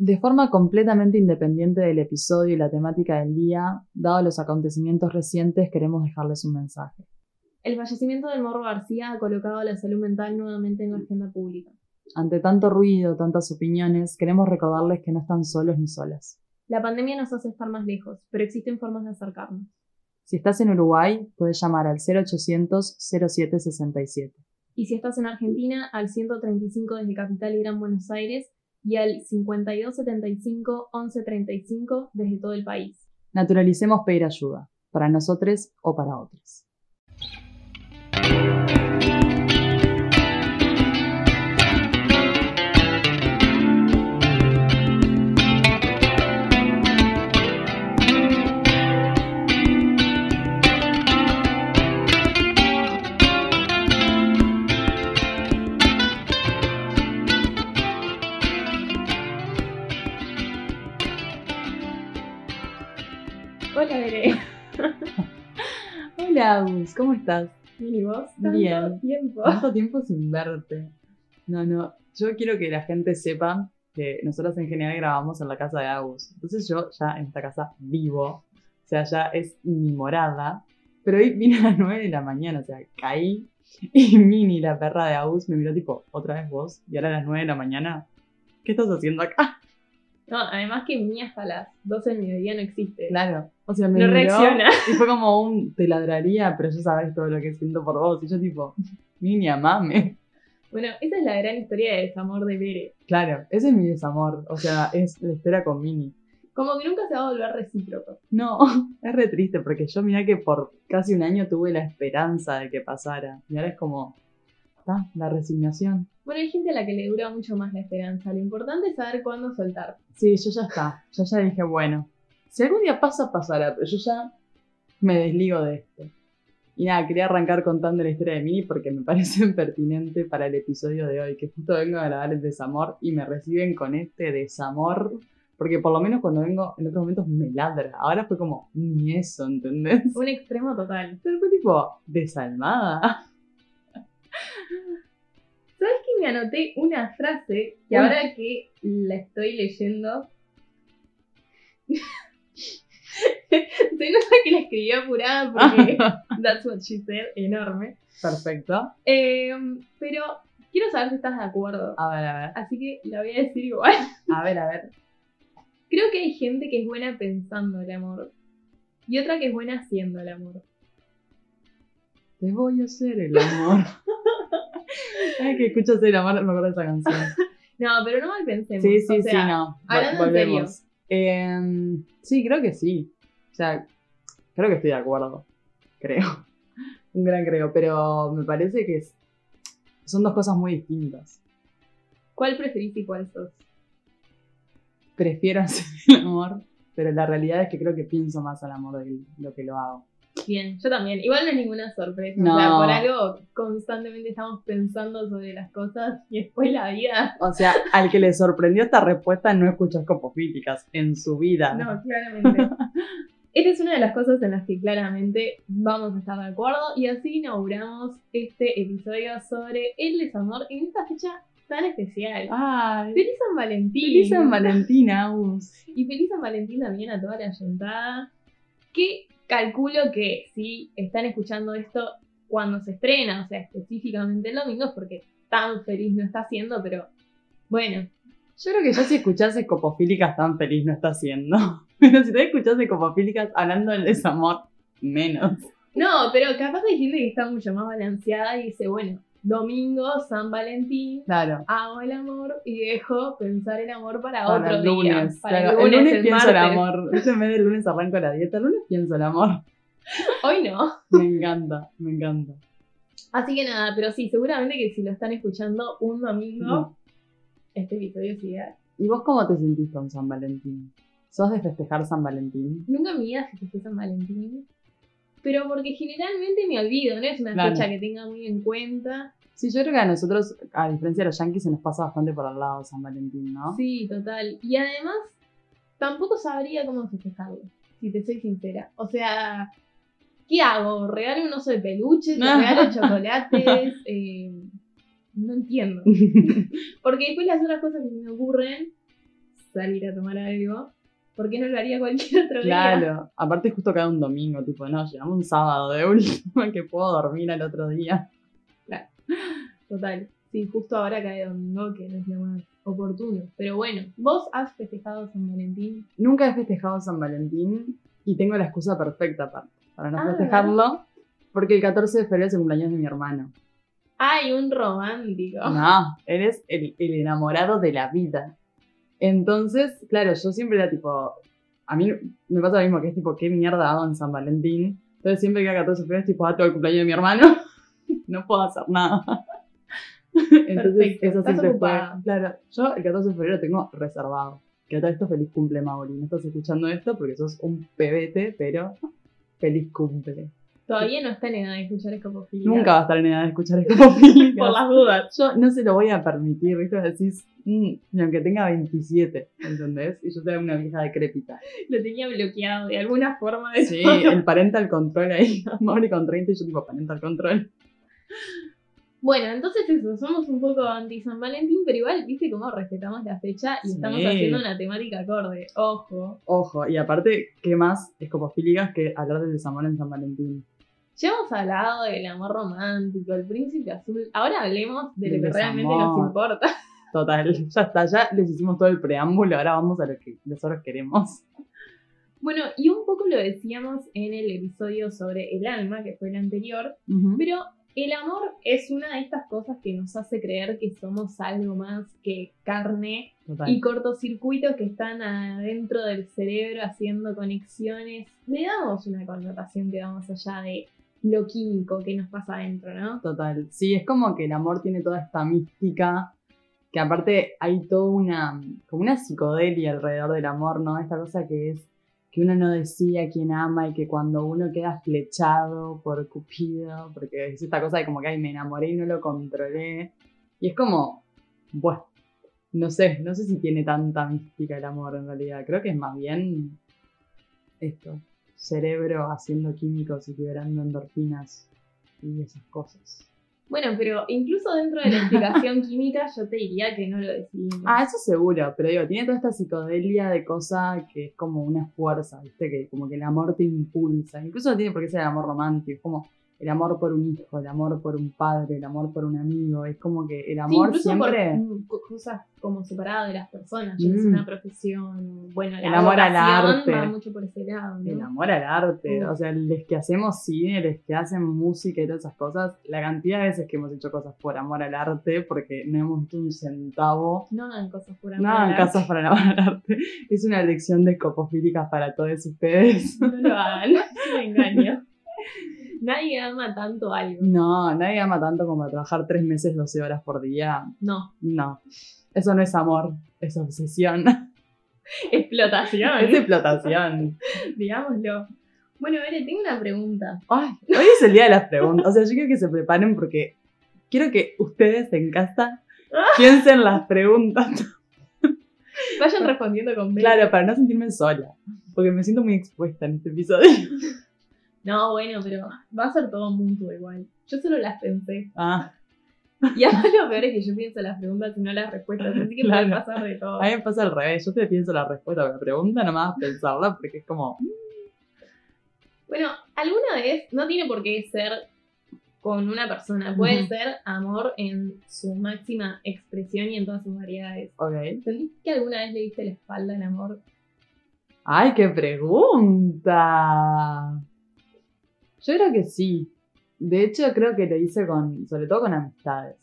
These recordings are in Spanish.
De forma completamente independiente del episodio y la temática del día, dado los acontecimientos recientes, queremos dejarles un mensaje. El fallecimiento del Morro García ha colocado la salud mental nuevamente en la agenda pública. Ante tanto ruido, tantas opiniones, queremos recordarles que no están solos ni solas. La pandemia nos hace estar más lejos, pero existen formas de acercarnos. Si estás en Uruguay, puedes llamar al 0800 0767. Y si estás en Argentina, al 135 desde Capital y Gran Buenos Aires y al 5275 1135 desde todo el país. Naturalicemos pedir ayuda, para nosotros o para otros. Hola, Agus, ¿cómo estás? Bien, ¿y vos? Tanto Bien. tiempo. Tanto tiempo sin verte. No, no, yo quiero que la gente sepa que nosotros en general grabamos en la casa de Agus. Entonces yo ya en esta casa vivo, o sea, ya es mi morada. Pero hoy vine a las 9 de la mañana, o sea, caí y Mini, la perra de Agus, me miró tipo, otra vez vos, y ahora a las 9 de la mañana, ¿qué estás haciendo acá? No, además que mi hasta las 12 del mediodía no existe. Claro, o sea, me No miró reacciona. y fue como un, te ladraría, pero ya sabes todo lo que siento por vos. Y yo tipo, Mini, amame. Bueno, esa es la gran historia de desamor de Bere. Claro, ese es mi desamor. O sea, es la historia con Mini. Como que nunca se va a volver recíproco. No, es re triste porque yo mirá que por casi un año tuve la esperanza de que pasara. Y ahora es como, está, la resignación. Bueno, hay gente a la que le dura mucho más la esperanza. Lo importante es saber cuándo soltar. Sí, yo ya está. Yo ya dije, bueno, si algún día pasa, pasará. Pero yo ya me desligo de esto. Y nada, quería arrancar contando la historia de Mini porque me parece pertinente para el episodio de hoy. Que justo vengo a grabar el desamor y me reciben con este desamor. Porque por lo menos cuando vengo en otros momentos me ladra. Ahora fue como, ni eso, ¿entendés? Un extremo total. Pero fue tipo, desalmada. ¿Sabes que me anoté una frase que ahora que la estoy leyendo. Se nota que la escribí apurada porque that's what she said, enorme. Perfecto. Eh, pero quiero saber si estás de acuerdo. A ver, a ver. Así que la voy a decir igual. A ver, a ver. Creo que hay gente que es buena pensando el amor y otra que es buena haciendo el amor. Te voy a hacer el amor. Ay, que escuchas el amor, me acuerdo de esa canción. No, pero no mal pensemos. Sí, sí, o sea, sí, no. hablando Vol- en serio. Em, sí, creo que sí. O sea, creo que estoy de acuerdo. Creo. Un gran creo. Pero me parece que es- son dos cosas muy distintas. ¿Cuál preferís y cuál sos? Prefiero hacer el amor, pero la realidad es que creo que pienso más al amor de lo que lo hago. Bien, yo también. Igual no es ninguna sorpresa. No. O sea, por algo constantemente estamos pensando sobre las cosas y después la vida. O sea, al que le sorprendió esta respuesta no escuchó copofílicas en su vida. No, claramente. Esta es una de las cosas en las que claramente vamos a estar de acuerdo y así inauguramos este episodio sobre el desamor en esta fecha tan especial. Ay, ¡Feliz San Valentín! feliz San Valentín, Agus. Y feliz San Valentín también a toda la juntada. Que calculo que si están escuchando esto cuando se estrena, o sea, específicamente el domingo, es porque tan feliz no está siendo, pero bueno, Yo creo que ya si escuchase copofílicas tan feliz no está haciendo. Pero si te escuchase copofílicas hablando del desamor, menos. No, pero capaz hay gente que está mucho más balanceada y dice, bueno, domingo, San Valentín, Claro. hago el amor y dejo pensar el amor para, Para otro el día. lunes. Para claro, el lunes, el pienso el martes. amor. Yo en vez del lunes arranco la dieta, el lunes pienso el amor. Hoy no. Me encanta, me encanta. Así que nada, pero sí, seguramente que si lo están escuchando un domingo, este episodio es ideal. ¿Y vos cómo te sentís con San Valentín? ¿Sos de festejar San Valentín? Nunca mi vida festejé San Valentín. Pero porque generalmente me olvido, no es una Claro. fecha que tenga muy en cuenta. Sí, yo creo que a nosotros, a diferencia de los yankees, se nos pasa bastante por al lado San Valentín, ¿no? Sí, total. Y además, tampoco sabría cómo festejarlo, si te soy sincera. O sea, ¿qué hago? ¿Regalo un oso de peluche? ¿Te regalo chocolates? Eh, no entiendo. Porque después las otras cosas que me ocurren salir a tomar algo, ¿por qué no lo haría cualquier otro día? Claro, aparte justo cada un domingo, tipo, no, llegamos un sábado de última que puedo dormir al otro día. Total. Sí, justo ahora cae domingo, que no es lo más oportuno. Pero bueno, ¿vos has festejado San Valentín? Nunca he festejado San Valentín y tengo la excusa perfecta para, para no Ah, festejarlo, porque el 14 de febrero es el cumpleaños de mi hermano. ¡Ay, un romántico! No, eres el, el enamorado de la vida. Entonces, claro, yo siempre era tipo. A mí me pasa lo mismo, que es tipo, ¿qué mierda hago en San Valentín? Entonces, siempre que 14 de febrero es tipo, ah, el cumpleaños de mi hermano. no puedo hacer nada. Entonces, Perfecto, eso siempre fue. Claro, yo el 14 de febrero tengo reservado. Que a todo esto feliz cumple, Mauri. No estás escuchando esto porque sos un pebete, pero feliz cumple. Todavía no está en edad de escuchar escopofilia. Nunca va a estar en edad de escuchar escopofílicas. Por las dudas. Yo no se lo voy a permitir, ¿viste? Decís, mm, aunque tenga 27, ¿entendés? Y yo sea una vieja decrépita. Lo tenía bloqueado de alguna forma. De Sí, todo. el parental control ahí. Mauri con 30 y yo tipo parental control. Bueno, entonces eso, somos un poco anti San Valentín, pero igual, viste cómo respetamos la fecha y Sí. estamos haciendo una temática acorde. Ojo. Ojo, y aparte, ¿qué más escopofílicas que hablar del desamor en San Valentín? Ya hemos hablado del amor romántico, el príncipe azul. Ahora hablemos de lo que realmente nos importa. Total, ya está, ya les hicimos todo el preámbulo, ahora vamos a lo que nosotros queremos. Bueno, y un poco lo decíamos en el episodio sobre el alma, que fue el anterior, pero el amor es una de estas cosas que nos hace creer que somos algo más que carne Total. y cortocircuitos que están adentro del cerebro haciendo conexiones. Le damos una connotación que va más allá de lo químico que nos pasa adentro, ¿no? Total. Sí, es como que el amor tiene toda esta mística, que aparte hay toda una, como una psicodelia alrededor del amor, ¿no? Esta cosa que es que uno no decide a quién ama y que cuando uno queda flechado por Cupido, porque es esta cosa de como que, ay, me enamoré y no lo controlé. Y es como, bueno, no sé, no sé si tiene tanta mística el amor en realidad. Creo que es más bien esto, cerebro haciendo químicos y liberando endorfinas y esas cosas. Bueno, pero incluso dentro de la explicación química yo te diría que no lo decidimos. Ah, eso seguro, pero digo, tiene toda esta psicodelia de cosa que es como una fuerza, ¿viste? Que como que el amor te impulsa. Incluso no tiene por qué ser el amor romántico, es como el amor por un hijo, el amor por un padre, el amor por un amigo. Es como que el Sí, amor incluso siempre. por mm, co- cosas como separadas de las personas, Mm. una profesión, bueno, la El amor al arte. va mucho por ese lado, ¿no? El amor al arte, o sea, los que hacemos cine, los que hacen música y todas esas cosas, la cantidad de veces que hemos hecho cosas por amor al arte, porque no hemos hecho un centavo No hagan cosas por amor No al arte. casos para el amor al arte. Es una lección de escopofílicas para todos ustedes. No lo hagan, es un engaño. Nadie ama tanto algo. No, nadie ama tanto como trabajar tres meses, 12 horas por día. No. No. Eso no es amor, es obsesión. Explotación, Es explotación. digámoslo. Bueno, Bere, tengo una pregunta. Ay, hoy es el día de las preguntas. O sea, yo quiero que se preparen porque quiero que ustedes en casa piensen las preguntas. Vayan respondiendo con B. Claro, para no sentirme sola. Porque me siento muy expuesta en este episodio. No, bueno, pero va a ser todo mutuo igual. Yo solo las pensé. Ah, Y además lo peor es que yo pienso las preguntas y no las respuestas, así que puede Claro. pasar de todo. a mí me pasa al revés. Yo te pienso la respuesta a la pregunta, nomás pensarla porque es como. Bueno, alguna vez, no tiene por qué ser con una persona, puede ser amor en su máxima expresión y en todas sus variedades. Ok. ¿Sentís que alguna vez le diste la espalda al amor? ¡Ay, qué pregunta! Yo creo que sí. De hecho, creo que lo hice con, sobre todo con amistades.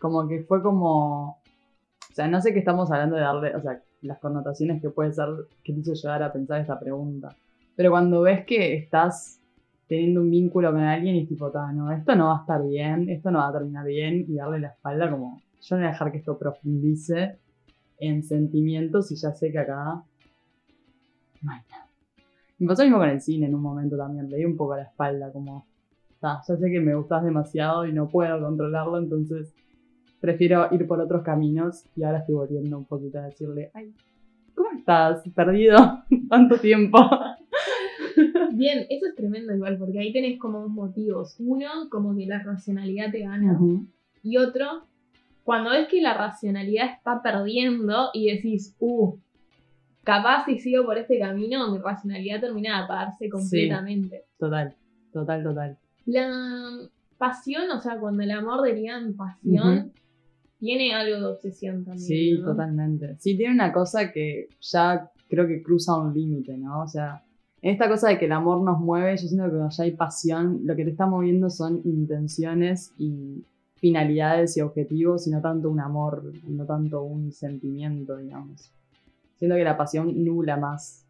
Como que fue como, o sea, no sé qué estamos hablando de darle, o sea, las connotaciones que puede ser que te hizo llegar a pensar esta pregunta. Pero cuando ves que estás teniendo un vínculo con alguien y tipo, "Ta, no, esto no va a estar bien, esto no va a terminar bien, y darle la espalda como, yo no voy a dejar que esto profundice en sentimientos y ya sé que acá no hay nada. Me pasó lo mismo con el cine en un momento también, le di un poco a la espalda, como, "Ta, ya sé que me gustas demasiado y no puedo controlarlo, entonces prefiero ir por otros caminos y ahora estoy volviendo un poquito a decirle, ay, ¿cómo estás? Perdido tanto tiempo. Bien, eso es tremendo igual, porque ahí tenés como dos motivos. Uno, como que la racionalidad te gana. Y otro, cuando ves que la racionalidad está perdiendo y decís, uh, capaz si sigo por este camino, mi racionalidad termina de apagarse completamente. Total, total, total. La pasión, o sea, cuando el amor deriva en pasión, tiene algo de obsesión también. Sí, ¿no? totalmente. Sí, tiene una cosa que ya creo que cruza un límite, ¿no? O sea, en esta cosa de que el amor nos mueve, yo siento que cuando ya hay pasión, lo que te está moviendo son intenciones y finalidades y objetivos y no tanto un amor, no tanto un sentimiento, digamos. Siento que la pasión nula más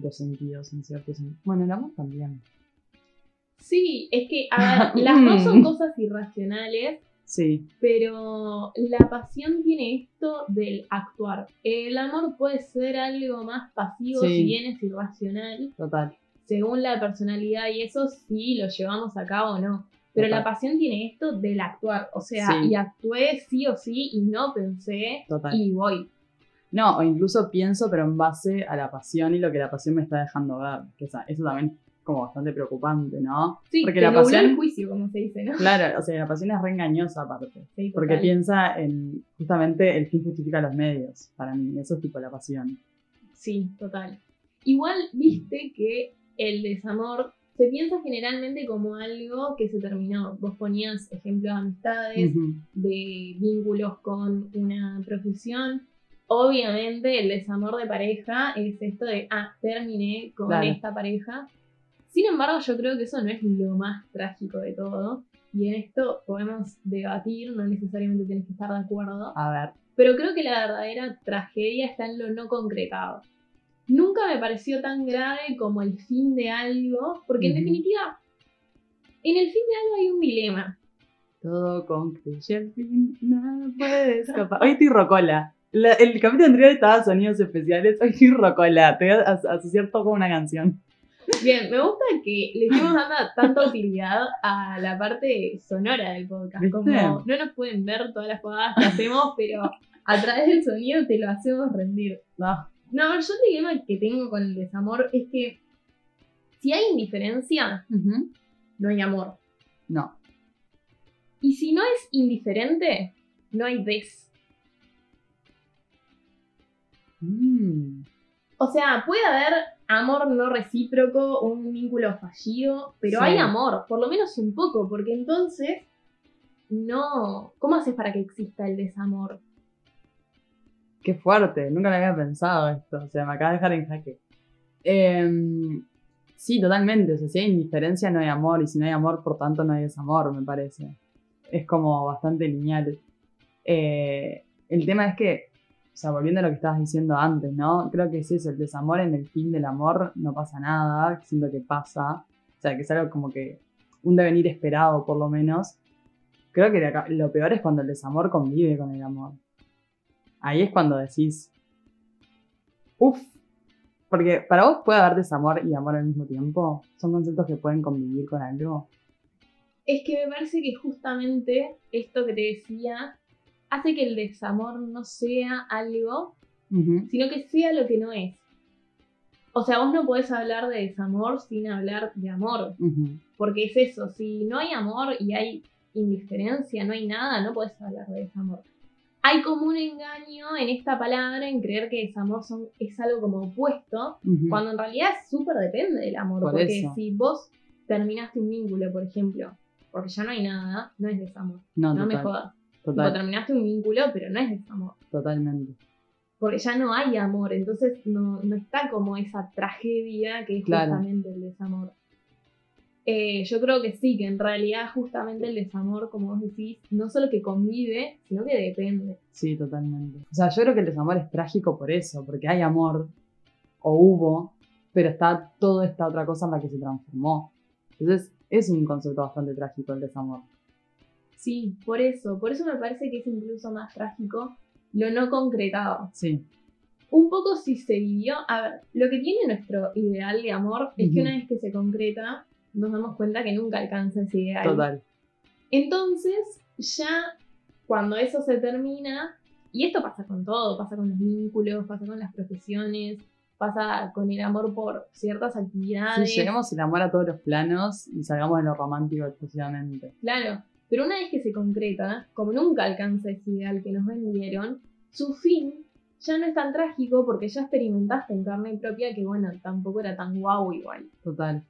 los sentidos en cierto sentido. Bueno, el amor también. Sí, es que, a ver, las dos son cosas irracionales, Sí, pero la pasión tiene esto del actuar. El amor puede ser algo más pasivo Sí. si bien es irracional, total. según la personalidad y eso sí lo llevamos a cabo o no. Pero Total. la pasión tiene esto del actuar, o sea, Sí. y actué sí o sí y no pensé Total. y voy. No, o incluso pienso, pero en base a la pasión y lo que la pasión me está dejando ver. Que esa- eso también es como bastante preocupante, ¿no? Sí, Porque la pasión- el juicio, como se dice, ¿no? Claro, o sea, la pasión es re engañosa aparte. Sí, Porque piensa en justamente el fin justifica los medios. Para mí, eso es tipo la pasión. Sí, total. Igual viste que el desamor se piensa generalmente como algo que se terminó. Vos ponías ejemplos de amistades, de vínculos con una profesión. Obviamente el desamor de pareja es esto de, ah, terminé con esta pareja. Sin embargo, yo creo que eso no es lo más trágico de todo. Y en esto podemos debatir, no necesariamente tienes que estar de acuerdo. A ver, Pero creo que la verdadera tragedia está en lo no concretado. Nunca me pareció tan grave como el fin de algo, porque en definitiva, en el fin de algo hay un dilema. todo concluye al fin, nada puede escapar. Hoy estoy rocola. La- el capítulo anterior estaba sonidos especiales, hoy estoy rocola. Te voy a as- asociar todo con una canción. Bien, me gusta que le estemos dando tanta utilidad a la parte sonora del podcast. ¿Viste? Como no nos pueden ver todas las jugadas que hacemos, pero a través del sonido te lo hacemos rendir. No, No, yo el dilema que tengo con el desamor es que si hay indiferencia, no hay amor. no. Y si no es indiferente, no hay des. Mm, O sea, puede haber amor no recíproco, un vínculo fallido, pero Sí. hay amor, por lo menos un poco, porque entonces no. ¿Cómo haces para que exista el desamor? Qué fuerte, nunca lo había pensado esto. O sea, me acaba de dejar en jaque. Em, sí, totalmente. O sea, si hay indiferencia no hay amor y si no hay amor, por tanto, no hay desamor, me parece. Es como bastante lineal. Eh, el tema es que, o sea, volviendo a lo que estabas diciendo antes, ¿no? Creo que es eso, el desamor en el fin del amor no pasa nada, siento que pasa. O sea, que es algo como que un devenir esperado, por lo menos. Creo que lo peor es cuando el desamor convive con el amor ahí es cuando decís, uff, porque para vos puede haber desamor y amor al mismo tiempo. Son conceptos que pueden convivir con algo. Es que me parece que justamente esto que te decía hace que el desamor no sea algo, sino que sea lo que no es. O sea, vos no podés hablar de desamor sin hablar de amor. Porque es eso, si no hay amor y hay indiferencia, no hay nada, no puedes hablar de desamor. Hay como un engaño en esta palabra, en creer que desamor son, es algo como opuesto, cuando en realidad súper depende del amor. Por porque eso. si vos terminaste un vínculo, por ejemplo, porque ya no hay nada, no es desamor. No, No me total. Tipo, terminaste un vínculo, pero no es desamor. totalmente. Porque ya no hay amor, entonces no, no está como esa tragedia que es Claro. justamente el desamor. Eh, yo creo que sí, que en realidad justamente el desamor, como vos decís, no solo que convive, sino que depende. Sí, totalmente. O sea, yo creo que el desamor es trágico por eso, porque hay amor, o hubo, pero está toda esta otra cosa en la que se transformó. Entonces, es un concepto bastante trágico el desamor. Sí, por eso, por eso me parece que es incluso más trágico lo no concretado. Sí, Un poco si se vivió, a ver, lo que tiene nuestro ideal de amor es que una vez que se concreta, nos damos cuenta que nunca alcanza ese ideal. total. Entonces, ya cuando eso se termina, y esto pasa con todo, pasa con los vínculos, pasa con las profesiones, pasa con el amor por ciertas Sí, actividades. lleguemos el amor a todos los planos y salgamos de lo romántico exclusivamente. Claro, pero una vez que se concreta, como nunca alcanza ese ideal que nos vendieron, su fin ya no es tan trágico porque ya experimentaste en carne propia que, bueno, tampoco era tan guau igual. Total.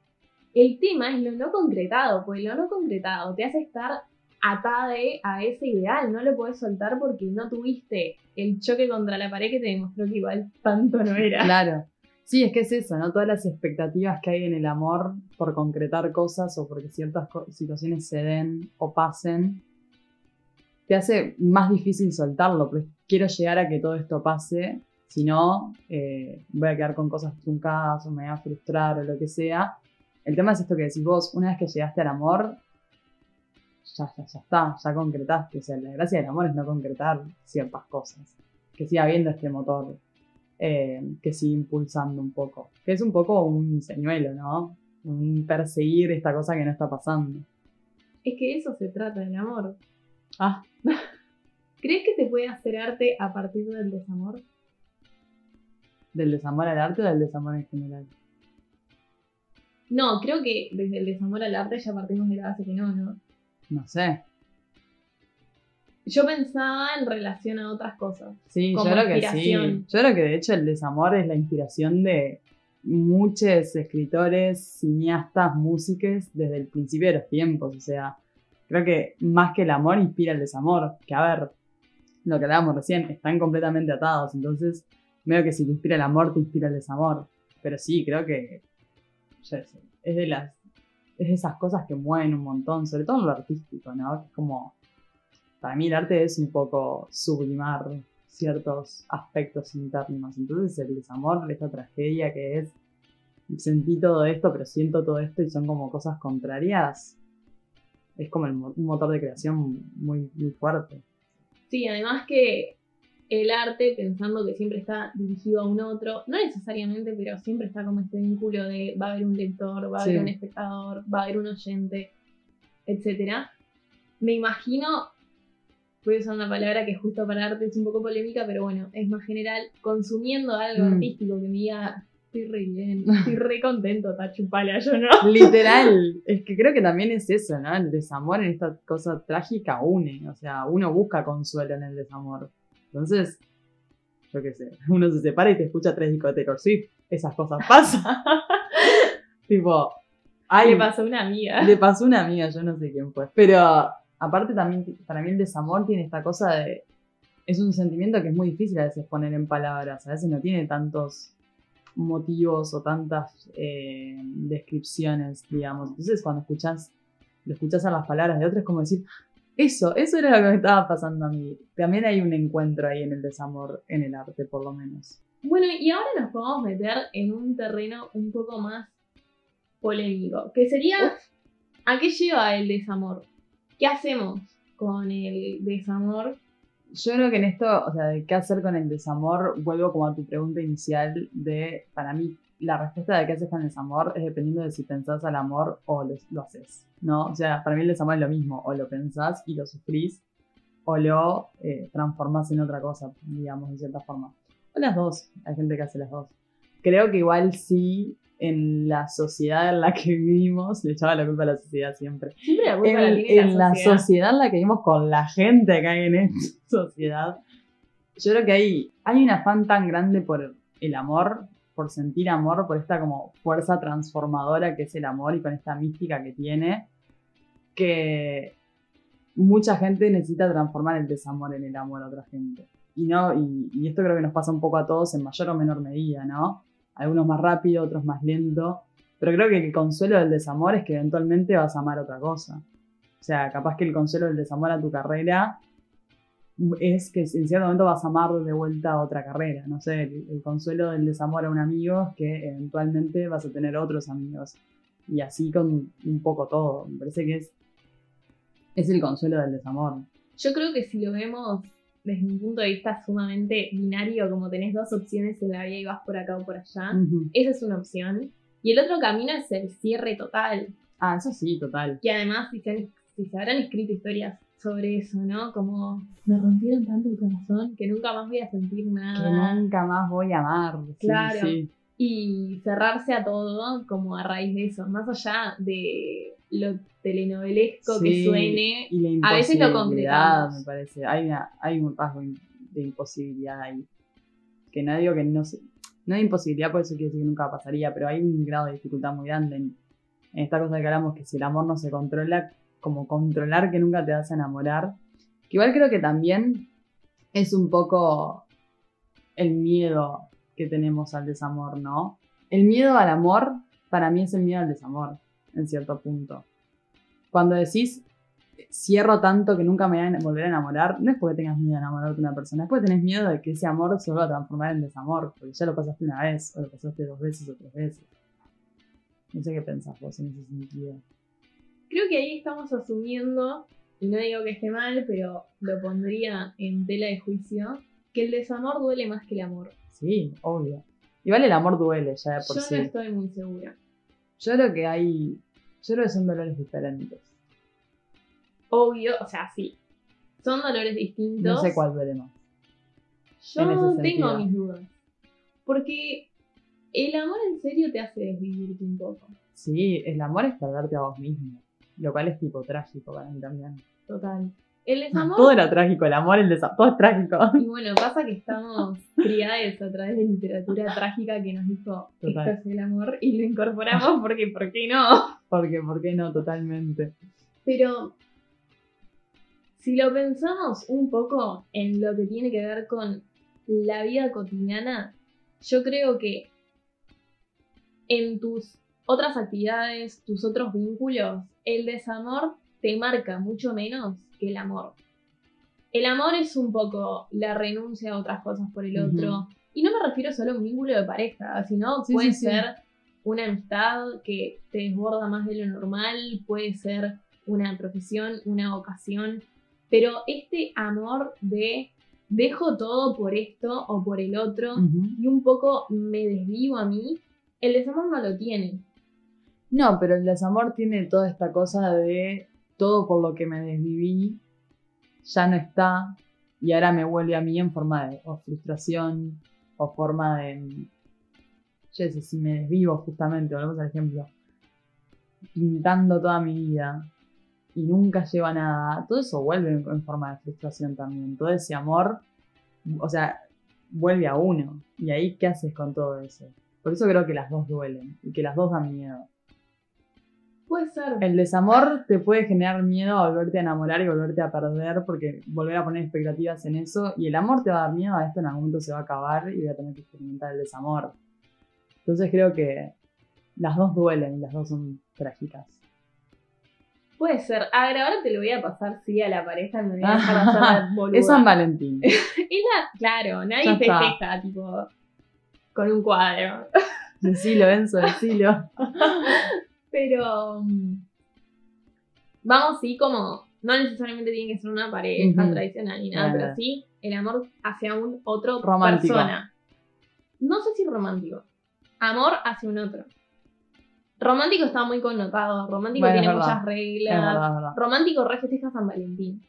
El tema es lo no concretado, porque lo no concretado te hace estar atada a ese ideal, no lo puedes soltar porque no tuviste el choque contra la pared que te demostró que igual tanto no era. Claro. Sí, es que es eso, ¿no? Todas las expectativas que hay en el amor por concretar cosas o porque ciertas situaciones se den o pasen, te hace más difícil soltarlo, pero quiero llegar a que todo esto pase, si no, eh, voy a quedar con cosas truncadas o me voy a frustrar o lo que sea. El tema es esto que decís vos, una vez que llegaste al amor, ya, ya, ya está, ya concretaste. O sea, la gracia del amor es no concretar ciertas cosas. Que siga habiendo este motor eh, que sigue impulsando un poco. Que es un poco un señuelo, ¿no? Un perseguir esta cosa que no está pasando. Es que eso se trata del amor. Ah. ¿Crees que se puede hacer arte a partir del desamor? ¿Del desamor al arte o del desamor en general? No, creo que desde el desamor al arte ya partimos de la base que no, ¿no? No sé. Yo pensaba en relación a otras cosas. Sí, yo creo que sí. Yo creo que de hecho el desamor es la inspiración de muchos escritores, cineastas, músicos desde el principio de los tiempos. O sea, creo que más que el amor inspira el desamor. Que a ver, lo que hablábamos recién, están completamente atados. Entonces, veo que si te inspira el amor, te inspira el desamor. Pero sí, creo que es de las es de esas cosas que mueven un montón, sobre todo en lo artístico, ¿no? Es como, para mí el arte es un poco sublimar ciertos aspectos internos. Entonces el desamor, esta tragedia que es, sentí todo esto, pero siento todo esto y son como cosas contrarias, es como un motor de creación muy, muy fuerte. Sí, además que el arte pensando que siempre está dirigido a un otro, no necesariamente, pero siempre está como este vínculo de va a haber un lector, va a haber un espectador, va a haber un oyente, etc. Me imagino, voy a usar una palabra que justo para arte es un poco polémica, pero bueno, es más general, consumiendo algo mm. artístico que me diga, estoy re bien, estoy re contento, está chupala, yo no. Literal, es que creo que también es eso, ¿no? El desamor en esta cosa trágica une, o sea, uno busca consuelo en el desamor. Entonces, yo qué sé, uno se separa y te escucha tres discos de Taylor Swift. Esas cosas pasan. tipo, le pasó a una amiga. Le pasó una amiga, yo no sé quién fue. Pero aparte también, para mí el desamor tiene esta cosa de... Es un sentimiento que es muy difícil a veces poner en palabras. A veces no tiene tantos motivos o tantas eh, descripciones, digamos. Entonces cuando escuchas, lo escuchas a las palabras de otros es como decir, eso, eso era lo que me estaba pasando a mí. También hay un encuentro ahí en el desamor, en el arte por lo menos. Bueno, y ahora nos podemos meter en un terreno un poco más polémico, que sería, ¿a qué lleva el desamor? ¿Qué hacemos con el desamor? Yo creo que en esto, o sea, de qué hacer con el desamor, vuelvo como a tu pregunta inicial de, para mí, la respuesta de qué haces con el desamor es dependiendo de si pensás al amor o lo, haces, ¿no? O sea, para mí el desamor es lo mismo, o lo pensás y lo sufrís, o lo eh, transformás en otra cosa, digamos, de cierta forma. O las dos, hay gente que hace las dos. Creo que igual sí, en la sociedad en la que vivimos, le echaba la culpa a la sociedad siempre. Siempre la culpa en, la tiene En la sociedad en la que vivimos con la gente que hay en esta sociedad, yo creo que hay, hay un afán tan grande por el amor por sentir amor, por esta como fuerza transformadora que es el amor y con esta mística que tiene, que mucha gente necesita transformar el desamor en el amor a otra gente. Y, no, y, esto creo que nos pasa un poco a todos en mayor o menor medida, ¿no? Algunos más rápido, otros más lento. Pero creo que el consuelo del desamor es que eventualmente vas a amar otra cosa. O sea, capaz que el consuelo del desamor a tu carrera es que en cierto momento vas a amar de vuelta a otra carrera. No sé, el, consuelo del desamor a un amigo es que eventualmente vas a tener otros amigos. Y así con un poco todo. Me parece que es, es el consuelo del desamor. Yo creo que si lo vemos desde un punto de vista sumamente binario, como tenés dos opciones en la vida y vas por acá o por allá, esa es una opción. Y el otro camino es el cierre total. Ah, eso sí, total. Y además, si si se habrán escrito historias sobre eso, ¿no? Como me rompieron tanto el corazón que nunca más voy a sentir nada. Que nunca más voy a amar. Claro. Y cerrarse a todo como a raíz de eso, más allá de lo telenovelesco que suene, a veces lo concretamos. me parece. Hay, hay un rasgo de imposibilidad ahí. que no digo que no se- no hay imposibilidad, por eso quiere decir que nunca pasaría, pero hay un grado de dificultad muy grande en, en esta cosa que hablamos, que si el amor no se controla, como controlar que nunca te vas a enamorar. Que igual creo que también es un poco el miedo que tenemos al desamor, ¿no? El miedo al amor, para mí es el miedo al desamor, en cierto punto. Cuando decís, cierro tanto que nunca me voy a volver a enamorar, no es porque tengas miedo de enamorarte de una persona, es porque tenés miedo de que ese amor se vuelva a transformar en desamor, porque ya lo pasaste una vez, o lo pasaste dos veces o tres veces. No sé qué pensás vos en ese sentido. Creo que ahí estamos asumiendo, y no digo que esté mal, pero lo pondría en tela de juicio, que el desamor duele más que el amor. Sí, obvio. Igual el amor duele ya de por Yo sí. no estoy muy segura. Yo creo que hay. Yo creo que son dolores diferentes. Obvio, o sea, sí. Son dolores distintos. No sé cuál duele más. Yo sentido. tengo mis dudas. Porque el amor en serio te hace desvivirte un poco. Sí, el amor es perderte a vos mismo. Lo cual es tipo trágico para mí también. Total. El desamor. Todo era trágico, el amor, el desamor, todo es trágico. Y bueno, pasa que estamos criadas a través de literatura trágica que nos dijo Total. esto es el amor y lo incorporamos porque ¿por qué no? Porque, ¿por qué no? Totalmente. Pero si lo pensamos un poco en lo que tiene que ver con la vida cotidiana, yo creo que en tus otras actividades, tus otros vínculos, el desamor te marca mucho menos que el amor. El amor es un poco la renuncia a otras cosas por el otro. Y no me refiero solo a un vínculo de pareja, sino Sí, puede sí, sí. ser una amistad que te desborda más de lo normal, puede ser una profesión, una vocación, pero este amor de dejo todo por esto o por el otro y un poco me desvivo a mí, el desamor no lo tiene. No, pero el desamor tiene toda esta cosa de todo por lo que me desviví ya no está y ahora me vuelve a mí en forma de o frustración o forma de yo sé, si me desvivo justamente, volvemos al ejemplo, pintando toda mi vida y nunca lleva nada, todo eso vuelve en forma de frustración también, todo ese amor, o sea, vuelve a uno y ahí qué haces con todo eso. Por eso creo que las dos duelen y que las dos dan miedo. Puede ser. El desamor te puede generar miedo a volverte a enamorar y volverte a perder porque volver a poner expectativas en eso y el amor te va a dar miedo a esto en algún momento se va a acabar y voy a tener que experimentar el desamor. Entonces creo que las dos duelen y las dos son trágicas. Puede ser. A ver, ahora te lo voy a pasar, sí, a la pareja me voy a dejar hacer la. Es San Valentín. Es la- claro, nadie festeja, tipo, con un cuadro. Decilo, Enzo, decilo. Pero mm, vamos, sí, como no necesariamente tiene que ser una pareja Ujú. tradicional ni nada, pero sí el amor hacia un otro Romántico. persona. No sé si romántico. Amor hacia un otro. Romántico está muy connotado. Romántico Bueno, tiene muchas Es reglas. verdad, es verdad. Romántico re festeja San Valentín.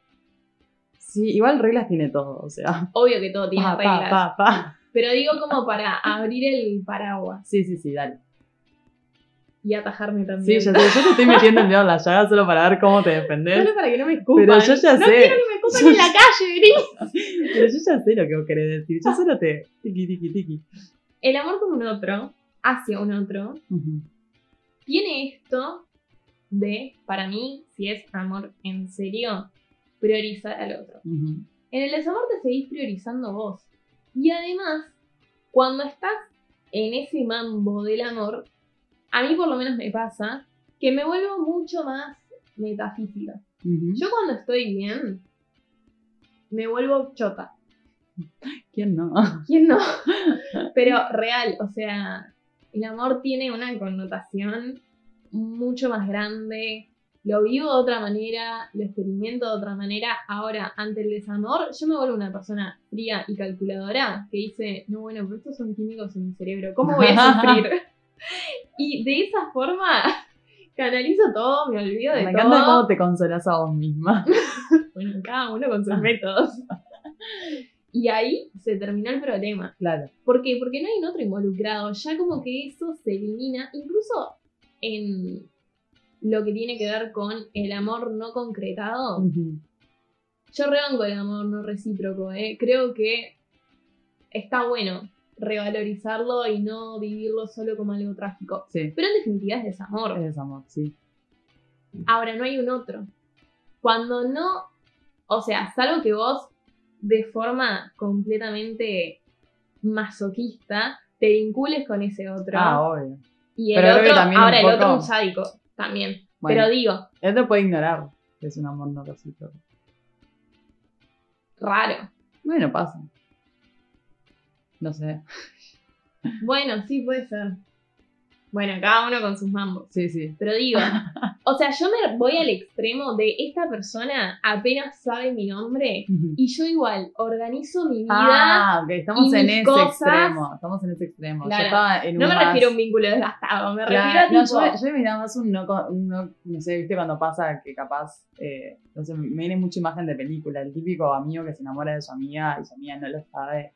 Sí, igual reglas tiene todo, o sea. Obvio que todo tiene pa, reglas. pa, pa. Pero digo como para abrir el paraguas Sí, sí, sí, dale. Y atajarme Sí, también. ya sé, yo te estoy metiendo el dedo en la llaga solo para ver cómo te defendés. Solo para que no me escupan. Pero yo ya no sé. quiero que me escupan Yo en la calle, gris. Pero yo ya sé lo que vos querés decir. Yo solo te. Tiki, tiki, tiki. El amor con un otro, hacia un otro, tiene esto de, para mí, si es amor en serio, priorizar al otro. En el desamor te seguís priorizando vos. Y además, cuando estás en ese mambo del amor, a mí por lo menos me pasa que me vuelvo mucho más metafísica. Yo cuando estoy bien, me vuelvo chota. ¿Quién no? ¿Quién no? Pero real, o sea, el amor tiene una connotación mucho más grande. Lo vivo de otra manera, lo experimento de otra manera. Ahora, ante el desamor, yo me vuelvo una persona fría y calculadora que dice, no, bueno, pero estos son químicos en mi cerebro, ¿cómo voy a sufrir? Y de esa forma canalizo todo, me olvido de Me todo. encanta cómo te consolas a vos misma. Bueno, cada uno con sus métodos. y ahí se terminó el problema. Claro. ¿Por qué? Porque no hay un otro involucrado. Ya como que eso se elimina, incluso en lo que tiene que ver con el amor no concretado. Yo rebanco el amor no recíproco, ¿eh? Creo que está bueno revalorizarlo y no vivirlo solo como algo trágico. Sí, Pero en definitiva es desamor. es desamor, sí. Ahora no hay un otro. Cuando no, o sea, salvo que vos de forma completamente masoquista te vincules con ese otro. Ah, obvio. y el pero otro, ahora el poco- otro un sádico también. Bueno. Pero digo, Él te puede ignorar. que Es un amor no recíproco. raro. Bueno, pasa. No sé. Bueno, sí puede ser. Bueno, cada uno con sus mambos. Sí, sí. Pero digo, o sea, yo me voy al extremo de esta persona apenas sabe mi nombre y yo igual organizo mi vida. Ah, ok, estamos en ese cosas- extremo. Estamos en ese extremo. Claro. Yo estaba en un no me más- refiero a un vínculo desgastado, me Claro, refiero a no, tipo, yo, yo imaginaba más un no, con- un no, no sé, viste cuando pasa que capaz, eh, no sé, me viene mucha imagen de película, el típico amigo que se enamora de su amiga y su amiga no lo sabe.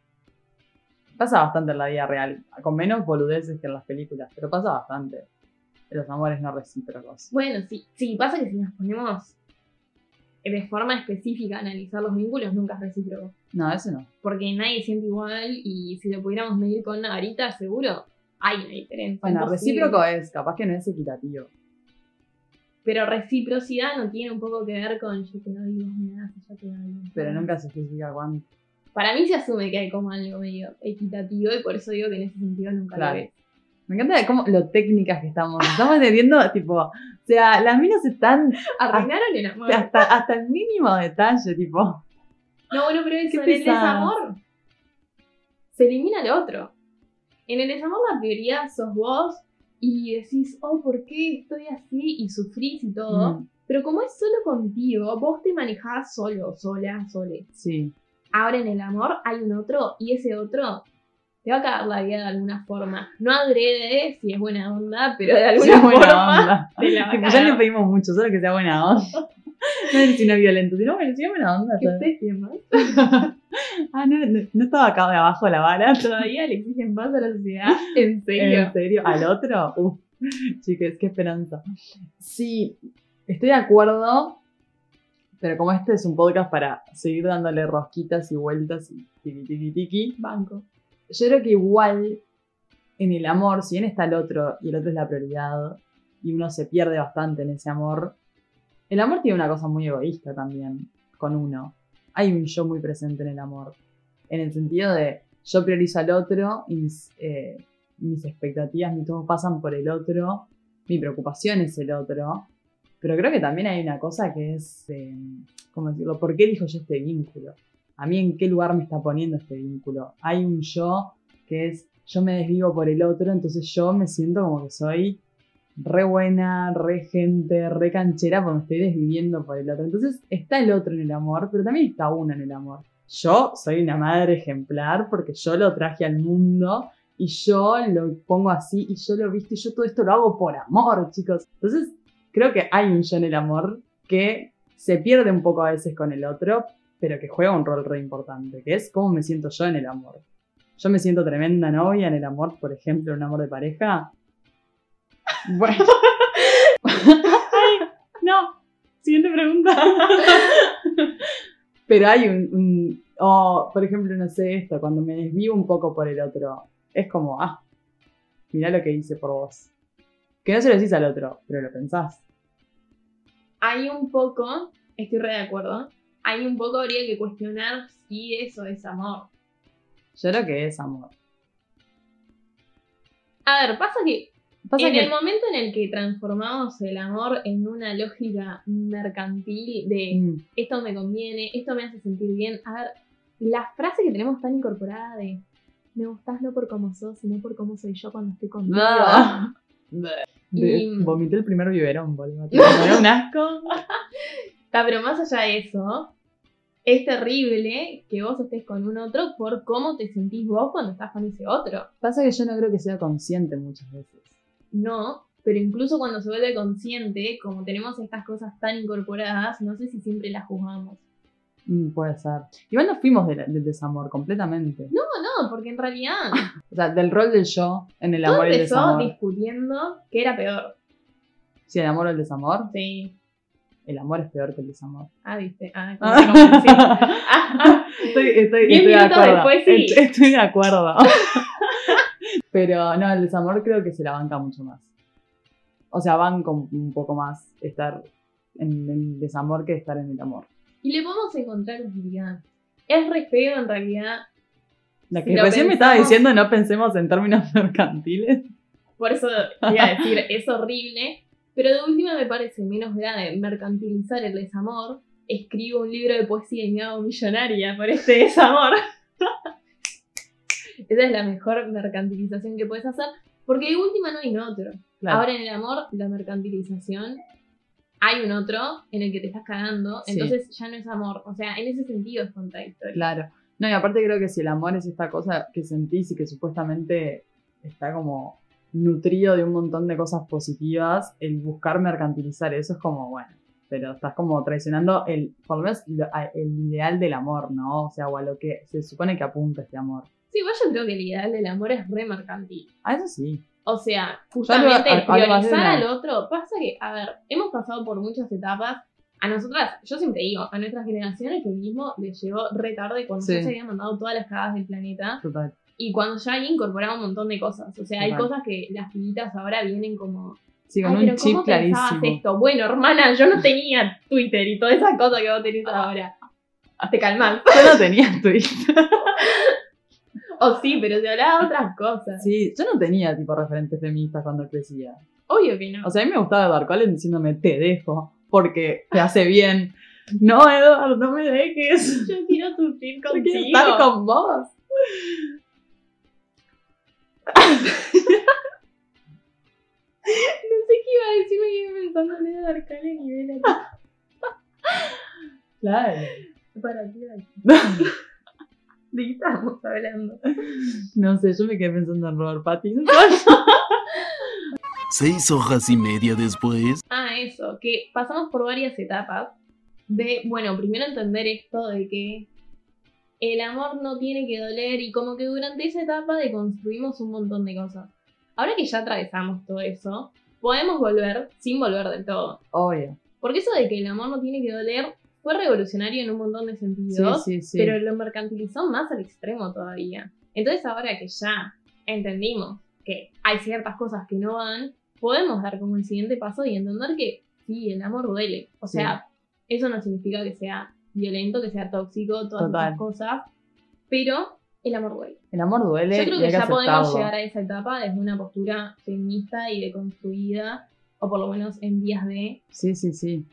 Pasa bastante en la vida real, con menos boludeces que en las películas, pero pasa bastante. Los amores no recíprocos. Bueno, sí, sí, pasa que si nos ponemos de forma específica a analizar los vínculos, nunca es recíproco. No, eso no. Porque nadie siente igual y si lo pudiéramos medir con una varita, seguro hay una diferencia. Bueno, imposible. recíproco es, capaz que no es equitativo. Pero reciprocidad no tiene un poco que ver con yo te doy, vos me das, yo te doy. Pero nunca se especifica cuánto. Para mí se asume que hay como algo medio equitativo y por eso digo que en ese sentido nunca Claro. lo ves. Me encanta cómo lo técnicas que estamos. Estamos entendiendo, tipo, o sea, las minas están Arruinaron el amor. hasta, hasta el mínimo detalle, tipo. No, bueno, pero eso, en el desamor se elimina el otro. En el desamor la prioridad sos vos y decís, oh, ¿por qué estoy así? Y sufrís y todo. Mm, Pero como es solo contigo, vos te manejás solo, sola, sole. sí. Ahora en el amor hay un otro y ese otro te va a cagar la vida de alguna forma. No adrede si es buena onda, pero de alguna Sí, buena forma onda. te la va a Tipo, ya le pedimos mucho, solo que sea buena onda. No es si no es violento, sino bueno, si es buena onda. ¿Qué ustedes tienen? Ah, no, no, no estaba acá de abajo la vara. Todavía le exigen más a la sociedad. ¿En serio? ¿En serio? ¿Al otro? Uf, chicas, qué esperanza. Sí, estoy de acuerdo, pero como este es un podcast para seguir dándole rosquitas y vueltas y tiki tiki tiki, Banco. yo creo que igual en el amor, si bien está el otro y el otro es la prioridad, y uno se pierde bastante en ese amor, el amor tiene una cosa muy egoísta también con uno. Hay un yo muy presente en el amor. En el sentido de yo priorizo al otro y mis, eh, mis expectativas, mis todos pasan por el otro, mi preocupación es el otro. Pero creo que también hay una cosa que es, eh, ¿cómo decirlo? ¿Por qué elijo yo este vínculo? ¿A mí en qué lugar me está poniendo este vínculo? Hay un yo que es, yo me desvivo por el otro, entonces yo me siento como que soy re buena, re gente, re canchera, porque me estoy desviviendo por el otro. Entonces está el otro en el amor, pero también está uno en el amor. Yo soy una madre ejemplar porque yo lo traje al mundo y yo lo pongo así y yo lo viste y yo todo esto lo hago por amor, chicos. Entonces creo que hay un yo en el amor que se pierde un poco a veces con el otro, pero que juega un rol re importante, que es cómo me siento yo en el amor. Yo me siento tremenda novia en el amor, por ejemplo, en un amor de pareja. Bueno. Ay, no. Siguiente pregunta. Pero hay un, un- O, por ejemplo, no sé esto, cuando me desvío un poco por el otro, es como, ah, mirá lo que hice por vos. Que no se lo decís al otro, pero lo pensás. Hay un poco, estoy re de acuerdo, hay un poco habría que cuestionar si eso es amor. Yo creo que es amor. A ver, pasa que Pasa en que el momento en el que transformamos el amor en una lógica mercantil de Mm, esto me conviene, esto me hace sentir bien, a ver, la frase que tenemos tan incorporada de me gustás no por cómo sos, sino por cómo soy yo cuando estoy contigo. bah. Y- Vomité el primer biberón, boludo. Dio un asco. Está, pero más allá de eso, es terrible que vos estés con un otro por cómo te sentís vos cuando estás con ese otro. Pasa que yo no creo que sea consciente muchas veces. No, pero incluso cuando se vuelve consciente, como tenemos estas cosas tan incorporadas, no sé si siempre las juzgamos. Mm, puede ser. Igual nos fuimos del desamor completamente. No, no, porque en realidad O sea, del rol del yo en el todo amor y el empezó desamor. discutiendo que era peor. Sí, el amor o el desamor. Sí. el amor es peor que el desamor. Ah, viste. Ah, no, sí. Ah. Estoy, estoy, Diez estoy de acuerdo. después, sí. Estoy, estoy de acuerdo. Pero no, el desamor creo que se la banca mucho más. O sea, banca un, un poco más estar en el desamor que estar en el amor. Y le podemos encontrar utilidad. Es re feo en realidad. La que Si recién me estaba diciendo no pensemos en términos mercantiles. Por eso iba a decir, es horrible. Pero de última me parece menos grave mercantilizar el desamor. Escribo un libro de poesía y me hago millonaria por este desamor. Esa es la mejor mercantilización que puedes hacer. Porque de última no hay otro. Claro. Ahora en el amor, la mercantilización, hay un otro en el que te estás cagando, Sí. entonces ya no es amor. O sea, en ese sentido es contradictorio. Claro. No, y aparte creo que si el amor es esta cosa que sentís y que supuestamente está como nutrido de un montón de cosas positivas, el buscar mercantilizar eso es como, bueno, pero estás como traicionando el, por lo menos el ideal del amor, ¿no? O sea, o a lo que se supone que apunta este amor. Sí, igual yo creo que el ideal del amor es re mercantil. Ah, eso sí. O sea, justamente más de priorizar al otro. Pasa que, a ver, hemos pasado por muchas etapas. A nosotras, yo siempre digo, a nuestra generación el feminismo les llegó re tarde cuando Sí. ya se habían mandado todas las cagadas del planeta Total. y cuando ya ahí incorporaba un montón de cosas. O sea, hay cosas que las pibitas ahora vienen como. Sí, con Ay, un pero chip ¿cómo clarísimo. esto? Bueno, hermana, yo no tenía Twitter y todas esas cosas que vos tenés ahora. Te calmás. Yo no tenía Twitter. O sí, pero se hablaba de otras cosas. Sí, yo no tenía tipo referentes feministas cuando crecía. Obvio que no. O sea, a mí me gustaba Edward Cullen diciéndome te dejo porque te hace bien. No, Edward, no me dejes. yo quiero sufrir Yo contigo. quiero estar con vos. No sé qué iba a decir, me quedé pensando en Edward Cullen y ven aquí. Claro. ¿Para iba decir? ¿De qué estamos hablando? No sé, yo me quedé pensando en Robert Pattinson. Seis hojas y media después. Ah, eso, que pasamos por varias etapas de, bueno, primero entender esto de que el amor no tiene que doler y como que durante esa etapa deconstruimos un montón de cosas. Ahora que ya atravesamos todo eso, podemos volver sin volver del todo. Obvio. Porque eso de que el amor no tiene que doler fue revolucionario en un montón de sentidos, sí, sí. pero lo mercantilizó más al extremo todavía. Entonces ahora que ya entendimos que hay ciertas cosas que no van, podemos dar como el siguiente paso y entender que sí, el amor duele. O sea, eso no significa que sea violento, que sea tóxico, todas Total. esas cosas, pero el amor duele. El amor duele Yo creo que ya podemos llegar a esa etapa desde una postura feminista y deconstruida, o por lo menos en vías de Sí, sí, sí.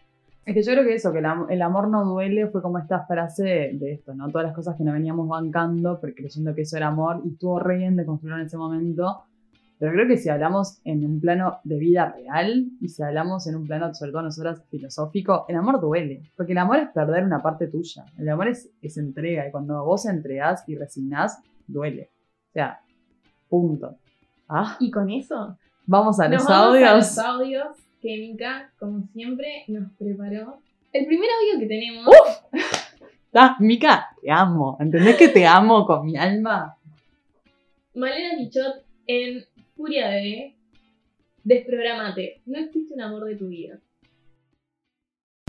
Es que yo creo que eso, que el, am- el amor no duele, fue como esta frase de, esto, ¿no? Todas las cosas que nos veníamos bancando, creyendo que eso era amor, y estuvo re bien de construirlo en ese momento. Pero creo que si hablamos en un plano de vida real, y si hablamos en un plano, sobre todo nosotras, filosófico, el amor duele. Porque el amor es perder una parte tuya. El amor es, es entrega, y cuando vos entregás y resignás, duele. O sea, punto. Ah, Y con eso, vamos a los vamos audios. a los audios que Mika, como siempre, nos preparó. El primer audio que tenemos. Ah, Mica, te amo. ¿Entendés que te amo con mi alma? Malena Pichot en Furia de Desprogramate. No existe un amor de tu vida.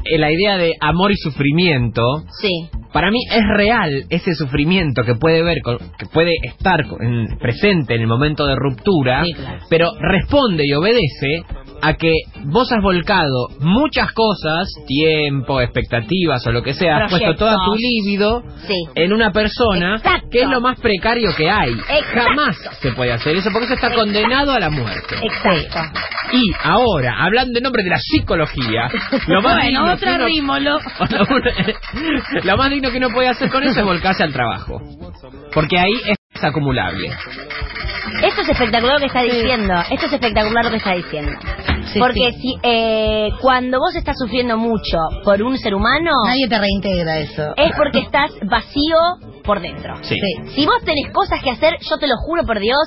Eh, La idea de amor y sufrimiento, Sí. para mí es real ese sufrimiento que puede ver, que puede estar en- presente en el momento de ruptura, Sí, claro. pero responde y obedece a que vos has volcado muchas cosas, tiempo, expectativas o lo que sea, has puesto toda tu líbido Sí. en una persona Exacto. que es lo más precario que hay. Exacto. Jamás se puede hacer eso porque eso está condenado a la muerte. Exacto. Y ahora, hablando en nombre de la psicología, lo más Bueno, otra uno- rímolo. lo más digno que uno puede hacer con eso es volcarse al trabajo. Porque ahí es acumulable. Esto es espectacular lo que está diciendo. Esto es espectacular lo que está diciendo. Porque si eh, cuando vos estás sufriendo mucho por un ser humano, Nadie te reintegra eso. es porque estás vacío por dentro. Sí. Si vos tenés cosas que hacer, yo te lo juro por Dios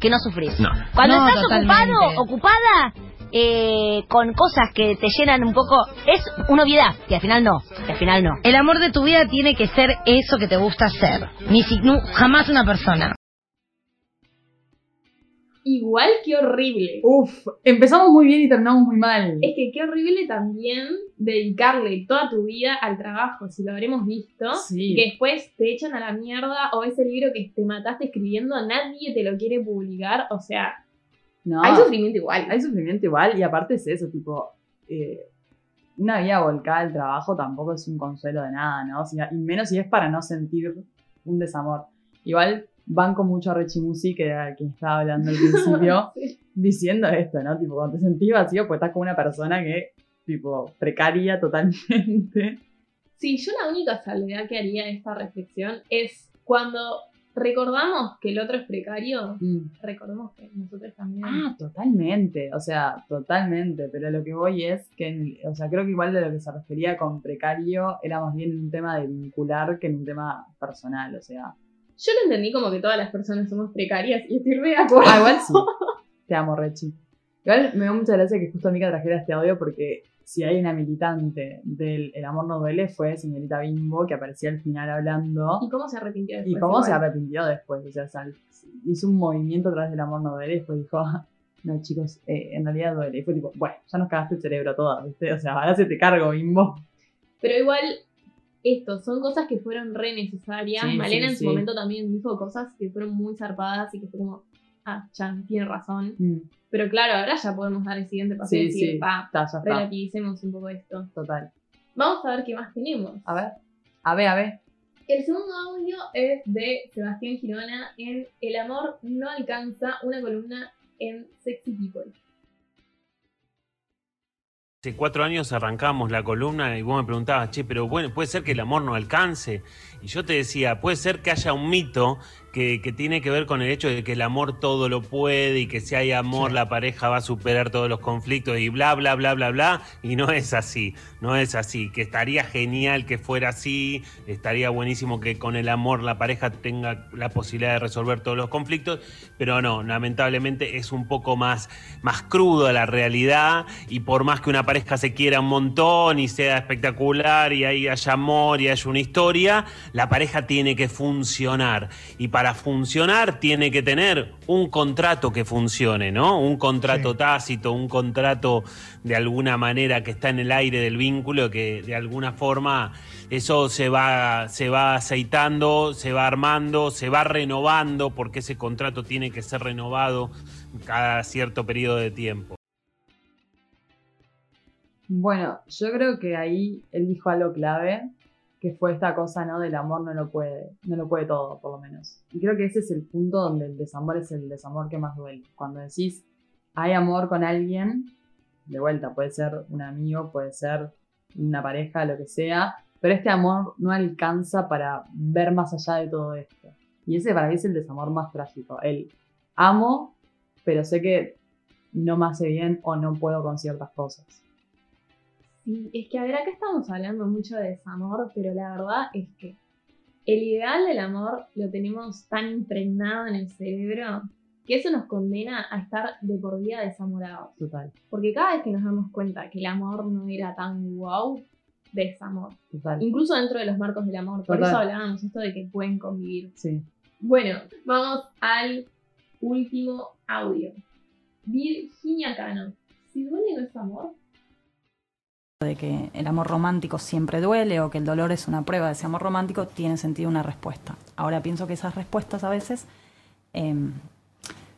que no sufrís. No. Cuando No, estás totalmente. ocupado, ocupada, eh, con cosas que te llenan un poco, es una obviedad, que al final no, que al final no. El amor de tu vida tiene que ser eso que te gusta hacer. Ni si, nu- jamás una persona. Igual que horrible. Uf, empezamos muy bien y terminamos muy mal. Es que qué horrible también dedicarle toda tu vida al trabajo, si lo habremos visto, Sí. y que después te echan a la mierda o ese libro que te mataste escribiendo, nadie te lo quiere publicar, o sea, No, hay sufrimiento igual. hay sufrimiento igual y aparte es eso, tipo, eh, una vida volcada al trabajo tampoco es un consuelo de nada, ¿no? Y menos si es para no sentir un desamor. Igual banco mucho a Rechimusi, que era quien estaba hablando al principio, Sí. diciendo esto, ¿no? Tipo, cuando te sentís vacío, pues estás como una persona que, tipo, precaria totalmente. Sí, yo la única salvedad que haría de esta reflexión es cuando recordamos que el otro es precario, Mm. recordemos que nosotros también. Ah, totalmente, o sea, totalmente, pero lo que voy es que, en- o sea, creo que igual de lo que se refería con precario era más bien un tema de vincular que en un tema personal, o sea. Yo lo entendí como que todas las personas somos precarias y estoy re de acuerdo. Ah, igual sí. Te amo, Rechi. Igual me dio mucha gracia que justo Mica trajera este audio porque si hay una militante del El amor no duele fue señorita Bimbo que aparecía al final hablando. ¿Y cómo se arrepintió después? Y cómo se arrepintió después. O sea, sal- hizo un movimiento atrás del amor no duele y después dijo, "Ah, no chicos, eh, en realidad duele. Y fue tipo, bueno, ya nos cagaste el cerebro a todas, ¿viste? O sea, ahora se te cargo, bimbo. Pero igual, esto, son cosas que fueron re necesarias. Sí, Malena sí, en su sí. momento también dijo cosas que fueron muy zarpadas y que fue como, ah, Chan, tiene razón. Mm, Pero claro, ahora ya podemos dar el siguiente paso y Sí, decir, sí, pa, está, ya está. relativicemos un poco esto. Total. Vamos a ver qué más tenemos. A ver, a ver, a ver. El segundo audio es de Sebastián Girona en El amor no alcanza, una columna en Sexy People. Hace cuatro años arrancamos la columna y vos me preguntabas, che, pero bueno, puede ser que el amor no alcance. Y yo te decía, puede ser que haya un mito que, que tiene que ver con el hecho de que el amor todo lo puede y que si hay amor la pareja va a superar todos los conflictos y bla, bla, bla, bla, bla. Y no es así, no es así. Que estaría genial que fuera así, estaría buenísimo que con el amor la pareja tenga la posibilidad de resolver todos los conflictos, pero no, lamentablemente es un poco más, más crudo la realidad y por más que una pareja se quiera un montón y sea espectacular y ahí haya amor y haya una historia, la pareja tiene que funcionar y para funcionar tiene que tener un contrato que funcione, ¿no? Un contrato Sí. tácito, un contrato de alguna manera que está en el aire del vínculo que de alguna forma eso se va se va aceitando, se va armando, se va renovando porque ese contrato tiene que ser renovado cada cierto periodo de tiempo. Bueno, yo creo que ahí él dijo algo clave, que fue esta cosa, ¿no? Del amor no lo puede, no lo puede todo, por lo menos. Y creo que ese es el punto donde el desamor es el desamor que más duele. Cuando decís, hay amor con alguien, de vuelta, puede ser un amigo, puede ser una pareja, lo que sea, pero este amor no alcanza para ver más allá de todo esto. Y ese para mí es el desamor más trágico. El amo, pero sé que no me hace bien o no puedo con ciertas cosas. Sí, es que a ver, acá estamos hablando mucho de desamor, pero la verdad es que el ideal del amor lo tenemos tan impregnado en el cerebro que eso nos condena a estar de por vida desamorados. Total, Porque cada vez que nos damos cuenta que el amor no era tan wow, desamor. total. Incluso dentro de los marcos del amor. Por Total. eso hablábamos esto de que pueden convivir. Sí. Bueno, vamos al último audio. Virginia Cano. Si duele no es amor. De que el amor romántico siempre duele o que el dolor es una prueba de ese amor romántico, tiene sentido una respuesta. Ahora pienso que esas respuestas a veces em,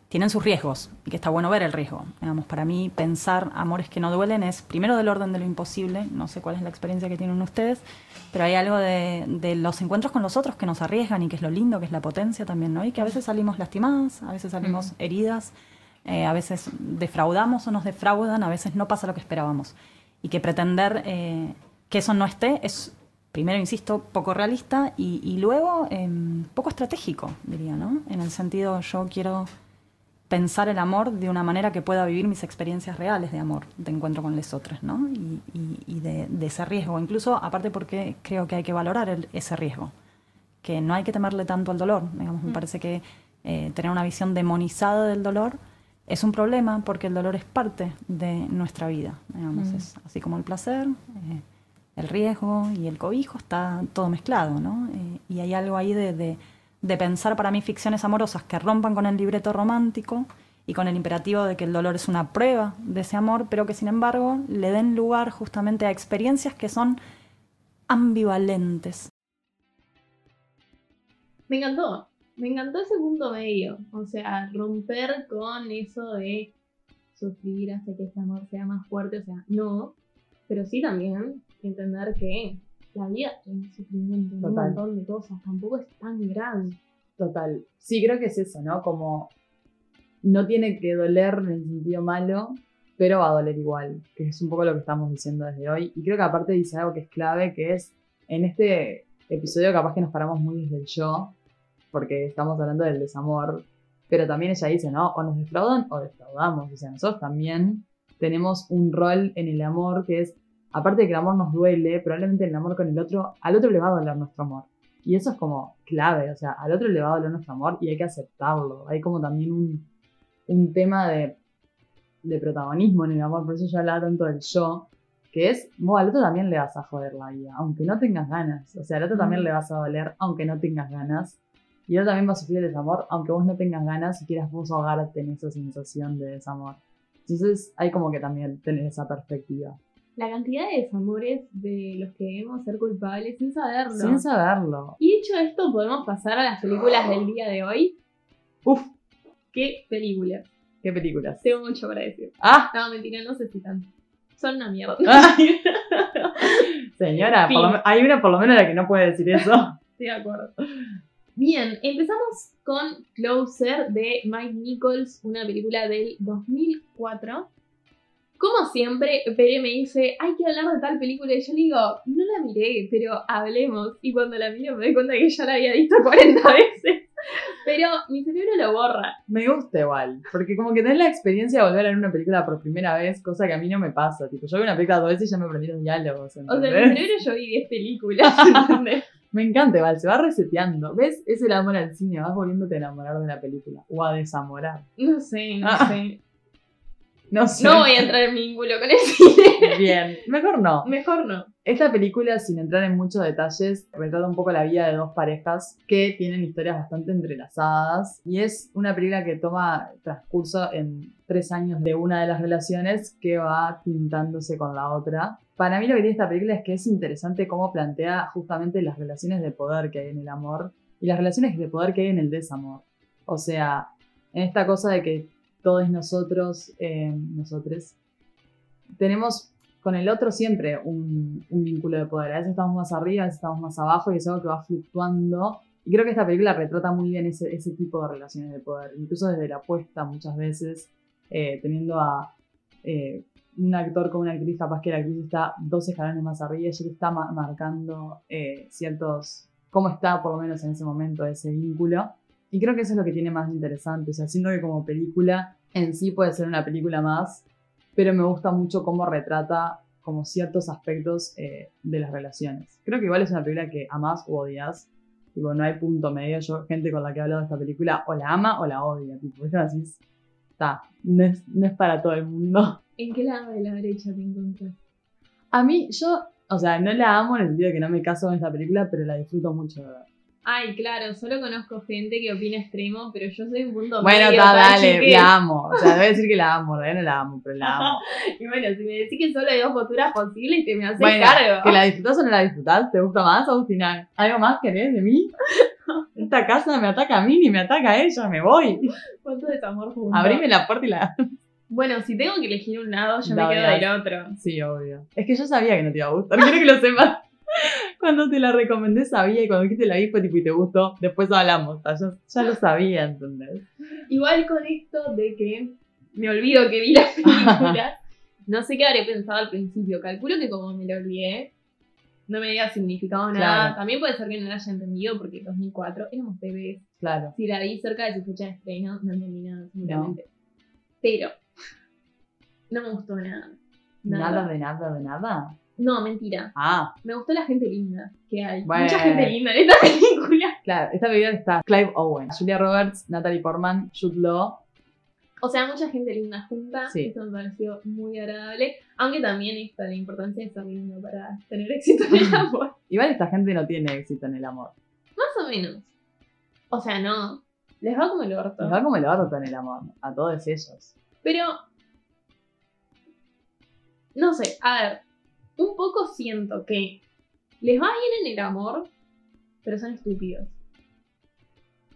tienen sus riesgos y que está bueno ver el riesgo. Digamos, para mí pensar amores que no duelen es primero del orden de lo imposible, no sé cuál es la experiencia que tienen ustedes, pero hay algo de, de los encuentros con los otros que nos arriesgan y que es lo lindo, que es la potencia también, ¿no? Y que a veces salimos lastimadas, a veces salimos heridas, eh, a veces defraudamos o nos defraudan, a veces no pasa lo que esperábamos. Y que pretender eh, que eso no esté es, primero, insisto, poco realista y, y luego em, poco estratégico, diría, ¿no? En el sentido, yo quiero pensar el amor de una manera que pueda vivir mis experiencias reales de amor, de encuentro con los otros, ¿no? Y, y- y de, de ese riesgo. Incluso, aparte porque creo que hay que valorar el- ese riesgo, que no hay que temerle tanto al dolor. Digamos, me parece que eh, tener una visión demonizada del dolor es un problema porque el dolor es parte de nuestra vida. Digamos, Mm. es así como el placer, eh, el riesgo y el cobijo está todo mezclado, ¿no? Eh, y hay algo ahí de, de- de pensar para mí ficciones amorosas que rompan con el libreto romántico y con el imperativo de que el dolor es una prueba de ese amor, pero que sin embargo le den lugar justamente a experiencias que son ambivalentes. Me encantó, me encantó ese punto medio, o sea, romper con eso de sufrir hasta que ese amor sea más fuerte, o sea, no, pero sí también entender que la vida tiene sufrimiento, en un Total. montón de cosas, tampoco es tan grave. Total. Sí, creo que es eso, ¿no? Como no tiene que doler en el sentido malo, pero va a doler igual, que es un poco lo que estamos diciendo desde hoy. Y creo que aparte dice algo que es clave, que es en este episodio capaz que nos paramos muy desde el yo, porque estamos hablando del desamor, pero también ella dice, ¿no? O nos defraudan o defraudamos. O sea, nosotros también tenemos un rol en el amor que es, aparte de que el amor nos duele, probablemente el amor con el otro, al otro le va a doler nuestro amor. Y eso es como clave, o sea, al otro le va a doler nuestro amor y hay que aceptarlo. Hay como también un, un tema de, de protagonismo en el amor, por eso yo hablaba tanto del yo, que es, vos al otro también le vas a joder la vida, aunque no tengas ganas. O sea, al otro también le vas a doler, aunque no tengas ganas. Y él también va a sufrir el desamor, aunque vos no tengas ganas y quieras vos ahogarte en esa sensación de desamor. Entonces hay como que también tener esa perspectiva. La cantidad de desamores de los que debemos ser culpables sin saberlo. Sin saberlo. Y dicho esto, podemos pasar a las películas del día de hoy. Uf, ¿Qué películas? qué películas. Tengo mucho para decir. Ah, No, mentira, no sé si tanto. Son una mierda. Ay. señora, por lo hay una por lo menos la que no puede decir eso. Estoy de acuerdo. Bien, empezamos con Closer de Mike Nichols, una película del 2004. Como siempre, Pere me dice, hay que hablar de tal película. Y yo le digo, no la miré, pero hablemos. Y cuando la miro me doy cuenta que ya la había visto 40 veces. Pero mi cerebro lo borra. Me gusta igual, porque como que tenés la experiencia de volver a ver una película por primera vez, cosa que a mí no me pasa. Tipo, yo veo una película dos veces y ya me aprendí los diálogos, O sea, en mi cerebro yo vi 10 películas, ¿entendés? Me encanta igual, se va reseteando. ¿Ves? Es el amor al cine, vas volviéndote a enamorar de la película. O a desamorar. No sé, no Ah. sé. No sé. No voy a entrar en vínculo con el cine. Bien, mejor no. Mejor no. Esta película, sin entrar en muchos detalles, retrata un poco la vida de dos parejas que tienen historias bastante entrelazadas y es una película que toma transcurso en tres años de una de las relaciones que va pintándose con la otra. Para mí lo que tiene esta película es que es interesante cómo plantea justamente las relaciones de poder que hay en el amor y las relaciones de poder que hay en el desamor. O sea, en esta cosa de que todos nosotros, eh, nosotres, tenemos con el otro siempre un, vínculo de poder. A veces estamos más arriba, a veces estamos más abajo y es algo que va fluctuando. Y creo que esta película retrata muy bien ese, ese tipo de relaciones de poder, incluso desde la apuesta muchas veces, eh, teniendo a eh, un actor como una actriz, capaz que la actriz está dos escalones más arriba y está ma- marcando eh, ciertos, cómo está por lo menos en ese momento ese vínculo. Y creo que eso es lo que tiene más interesante, o sea, siento que como película en sí puede ser una película más, pero me gusta mucho cómo retrata como ciertos aspectos eh, de las relaciones. Creo que igual es una película que amás o odias. Tipo, no hay punto medio. Yo, gente con la que he hablado de esta película, o la ama o la odia. Tipo, ¿viste? Así es. Está, no es, no es para todo el mundo. ¿En qué lado de la derecha te encuentras? A mí, yo, o sea, no la amo en el sentido de que no me caso con esta película, pero la disfruto mucho de ver. Ay, claro, solo conozco gente que opina extremo, pero yo soy un punto Bueno, medio, está, para dale, la amo. O sea, a decir que la amo, en realidad no la amo, pero la amo. Y bueno, si me decís que solo hay dos posturas posibles, te me haces Bueno, cargo. que la disfrutás o no la disfrutás, ¿te gusta más, Agustina? ¿Algo más querés de mí? Esta casa me ataca a mí ni me ataca a ella, me voy. ¿Cuánto desamor juntos? Abrime la puerta y la... Bueno, si tengo que elegir un lado, yo La me quedo del otro. Sí, obvio. Es que yo sabía que no te iba a gustar, quiero que lo sepas. Cuando te la recomendé sabía y cuando dijiste la vi fue tipo y te gustó, después hablamos. Yo ya lo sabía, ¿entendés? Igual con esto de que me olvido que vi la película, no sé qué habré pensado al principio. Calculo que como me lo olvidé, no me había significado nada. Claro. También puede ser que no la haya entendido porque en 2004 éramos bebés. Claro. Si la vi cerca de su fecha de estreno, no entendí nada, seguramente. Pero, no me gustó nada. Nada de nada de nada. No, mentira. Ah, Me gustó la gente linda que hay. Bueno. Mucha gente linda en esta película. claro. Esta película está Clive Owen, Julia Roberts, Natalie Portman, Jude Law. O sea, mucha gente linda junta. Sí. Eso me pareció muy agradable. Aunque también está la importancia de estar lindo para tener éxito en el amor. Igual esta gente no tiene éxito en el amor. Más o menos. O sea, no. Les va como el orto. Les va como el orto en el amor, a todos ellos. Pero. No sé, a ver. Un poco siento que les va bien en el amor, pero son estúpidos.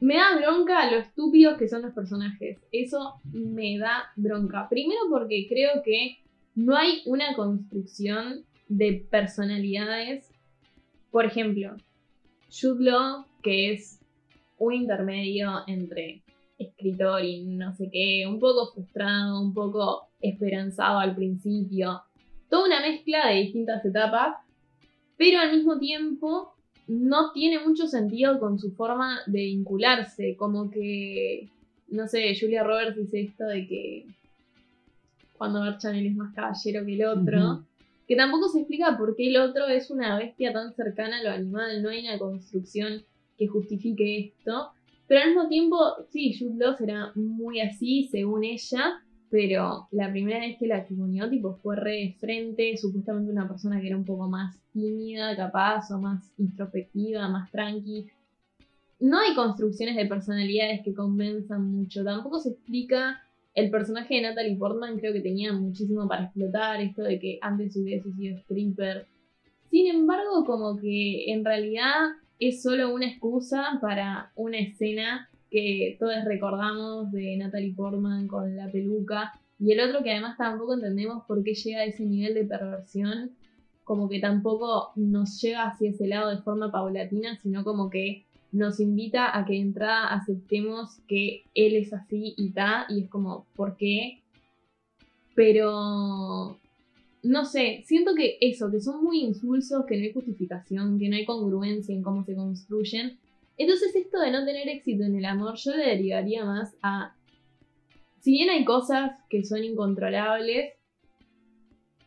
Me da bronca lo estúpidos que son los personajes. Eso me da bronca. Primero porque creo que no hay una construcción de personalidades. Por ejemplo, Jude Law, que es un intermedio entre escritor y no sé qué, un poco frustrado, un poco esperanzado al principio, toda una mezcla de distintas etapas, pero al mismo tiempo no tiene mucho sentido con su forma de vincularse, como que, no sé, Julia Roberts dice esto de que cuando Bert Chanel es más caballero que el otro, que tampoco se explica por qué el otro es una bestia tan cercana a lo animal, no hay una construcción que justifique esto, pero al mismo tiempo, sí, Jude Law será muy así, según ella, pero la primera vez que la testimonió, tipo, fue re de frente, supuestamente una persona que era un poco más tímida, capaz, o más introspectiva, más tranqui. No hay construcciones de personalidades que convenzan mucho, tampoco se explica el personaje de Natalie Portman, creo que tenía muchísimo para explotar, esto de que antes hubiese sido stripper. Sin embargo, como que en realidad es solo una excusa para una escena que todos recordamos de Natalie Portman con la peluca. Y el otro que además tampoco entendemos por qué llega a ese nivel de perversión. Como que tampoco nos llega hacia ese lado de forma paulatina, sino como que nos invita a que de entrada aceptemos que él es así y ta. Y es como, ¿por qué? Pero no sé, siento que eso, que son muy insulsos, que no hay justificación, que no hay congruencia en cómo se construyen. Entonces esto de no tener éxito en el amor, yo le derivaría más a... Si bien hay cosas que son incontrolables,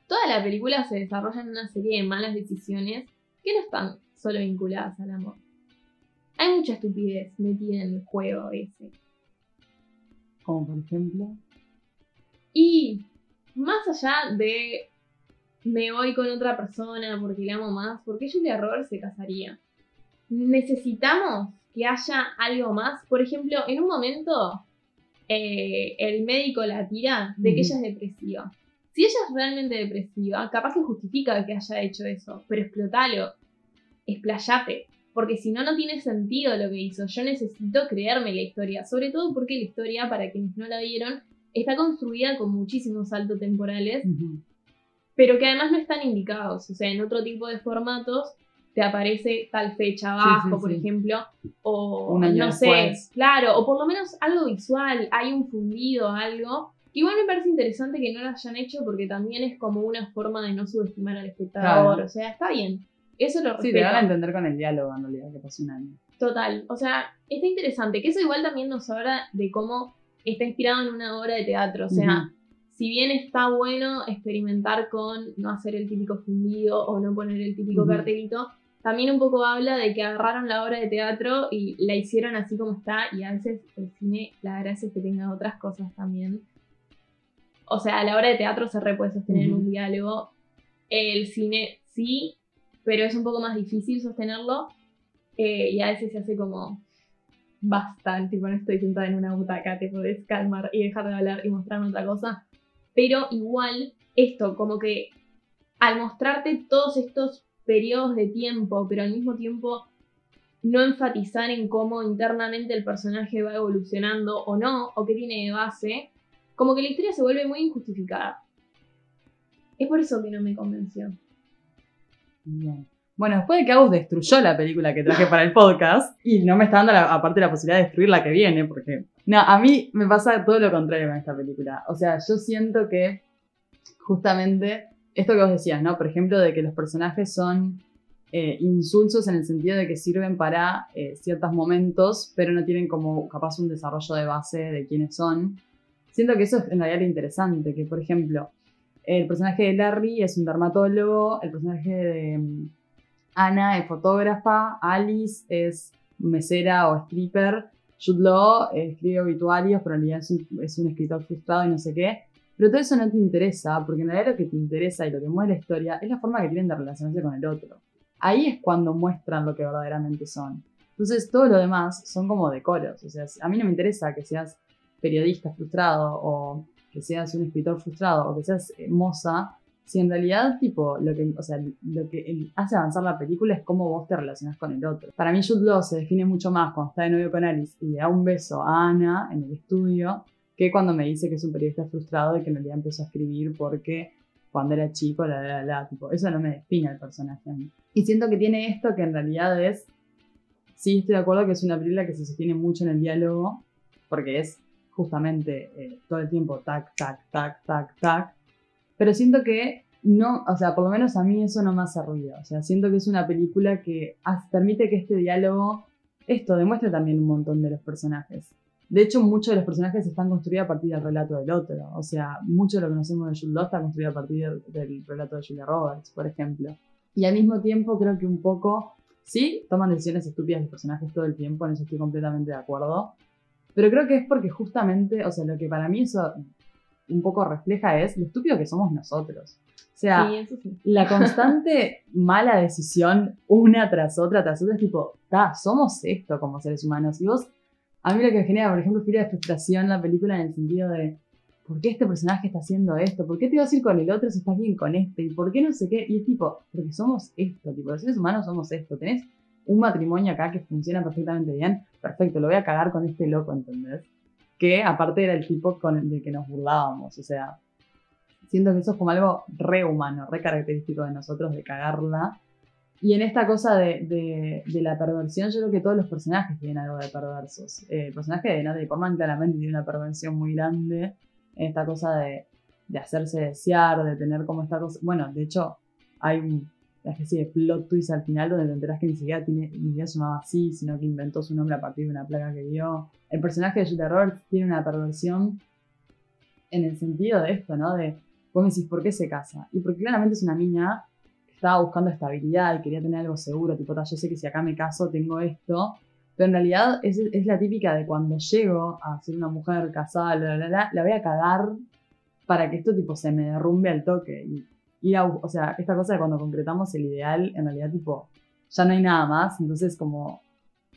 toda la película se desarrolla en una serie de malas decisiones que no están solo vinculadas al amor. Hay mucha estupidez metida en el juego ese. Como por ejemplo. Y más allá de me voy con otra persona porque la amo más, ¿por qué Julia Roberts se casaría? Necesitamos que haya algo más. Por ejemplo, en un momento eh, el médico la tira de que ella es depresiva. Si ella es realmente depresiva, capaz que justifica que haya hecho eso, pero explotalo, explayate. Porque si no, no tiene sentido lo que hizo. Yo necesito creerme la historia. Sobre todo porque la historia, para quienes no la vieron, está construida con muchísimos saltos temporales, pero que además no están indicados. O sea, en otro tipo de formatos te aparece tal fecha abajo, sí, por sí. ejemplo, o Un año no sé, después. claro, o por lo menos algo visual, hay un fundido, algo. Igual me parece interesante que no lo hayan hecho porque también es como una forma de no subestimar al espectador. Claro. O sea, está bien. Eso lo Sí, respeto. te van a entender con el diálogo en realidad, que pasó un año. Total, o sea, está interesante, que eso igual también nos habla de cómo está inspirado en una obra de teatro, o sea, si bien está bueno experimentar con no hacer el típico fundido o no poner el típico cartelito, también un poco habla de que agarraron la obra de teatro y la hicieron así como está y a veces el cine, la gracia es que tenga otras cosas también. O sea, la obra de teatro se re puede sostener un diálogo, el cine sí, pero es un poco más difícil sostenerlo eh, y a veces se hace como bastante, tipo no estoy sentada en una butaca, te podés calmar y dejar de hablar y mostrarme otra cosa. Pero igual, esto, como que al mostrarte todos estos periodos de tiempo, pero al mismo tiempo no enfatizar en cómo internamente el personaje va evolucionando o no, o qué tiene de base, como que la historia se vuelve muy injustificada. Es por eso que no me convenció. Bien. Bueno, después de que Agus destruyó la película que traje para el podcast, y no me está dando aparte la posibilidad de destruir la que viene, porque. No, a mí me pasa todo lo contrario con esta película. O sea, yo siento que justamente esto que vos decías, ¿no? Por ejemplo, de que los personajes son eh, insulsos en el sentido de que sirven para eh, ciertos momentos, pero no tienen como capaz un desarrollo de base de quiénes son. Siento que eso es en realidad lo interesante, que por ejemplo, el personaje de Larry es un dermatólogo, el personaje de mm, Ana es fotógrafa, Alice es mesera o stripper, Jude eh, escribe obituarios, pero en realidad es un, es un escritor frustrado y no sé qué. Pero todo eso no te interesa, porque en realidad lo que te interesa y lo que mueve la historia es la forma que tienen de relacionarse con el otro. Ahí es cuando muestran lo que verdaderamente son. Entonces, todo lo demás son como decoros. O sea, a mí no me interesa que seas periodista frustrado o que seas un escritor frustrado o que seas eh, moza, si en realidad, tipo, lo que, o sea, lo que hace avanzar la película es cómo vos te relacionas con el otro. Para mí, Jude Law se define mucho más cuando está de novio con Alice y le da un beso a Ana en el estudio que cuando me dice que es un periodista frustrado y que en realidad empezó a escribir porque cuando era chico, la, la, la, tipo, eso no me define el personaje a mí. Y siento que tiene esto que en realidad es, sí estoy de acuerdo que es una película que se sostiene mucho en el diálogo, porque es justamente eh, todo el tiempo tac, tac, tac, tac, tac, pero siento que no, o sea, por lo menos a mí eso no me hace ruido, o sea, siento que es una película que permite que este diálogo, esto demuestre también un montón de los personajes. De hecho, muchos de los personajes están construidos a partir del relato del otro. O sea, mucho de lo que conocemos de Jules Law está construido a partir del, relato de Julia Roberts, por ejemplo. Y al mismo tiempo creo que un poco, sí, toman decisiones estúpidas los personajes todo el tiempo, en eso estoy completamente de acuerdo. Pero creo que es porque justamente, o sea, lo que para mí eso un poco refleja es lo estúpido que somos nosotros. O sea, la constante mala decisión una tras otra, tras otra, es tipo, ta, somos esto como seres humanos. Y vos, a mí lo que genera, por ejemplo, fue de frustración la película en el sentido de, ¿por qué este personaje está haciendo esto? ¿Por qué te vas a ir con el otro si estás bien con este? ¿Y por qué no sé qué? Y es tipo, porque somos esto, tipo, los seres humanos somos esto. Tenés un matrimonio acá que funciona perfectamente bien, perfecto, lo voy a cagar con este loco, ¿entendés? Que aparte era el tipo con el que nos burlábamos, o sea, siento que eso es como algo re humano, re característico de nosotros, de cagarla. Y en esta cosa de, de, la perversión, yo creo que todos los personajes tienen algo de perversos. Eh, el personaje de Natalie Portman claramente tiene una perversión muy grande en esta cosa de, de hacerse desear, de tener como esta cosa. Bueno, de hecho, hay un una especie de plot twist al final donde te enteras que ni siquiera tiene, ni siquiera así, sino que inventó su nombre a partir de una placa que vio. El personaje de Julia Roberts tiene una perversión en el sentido de esto, ¿no? De, vos me decís, ¿por qué se casa? Y porque claramente es una niña estaba buscando estabilidad y quería tener algo seguro, tipo, yo sé que si acá me caso tengo esto, pero en realidad es, es la típica de cuando llego a ser una mujer casada, la, la, la, la voy a cagar para que esto tipo se me derrumbe al toque. Y ir a, o sea, esta cosa de cuando concretamos el ideal, en realidad, tipo, ya no hay nada más, entonces como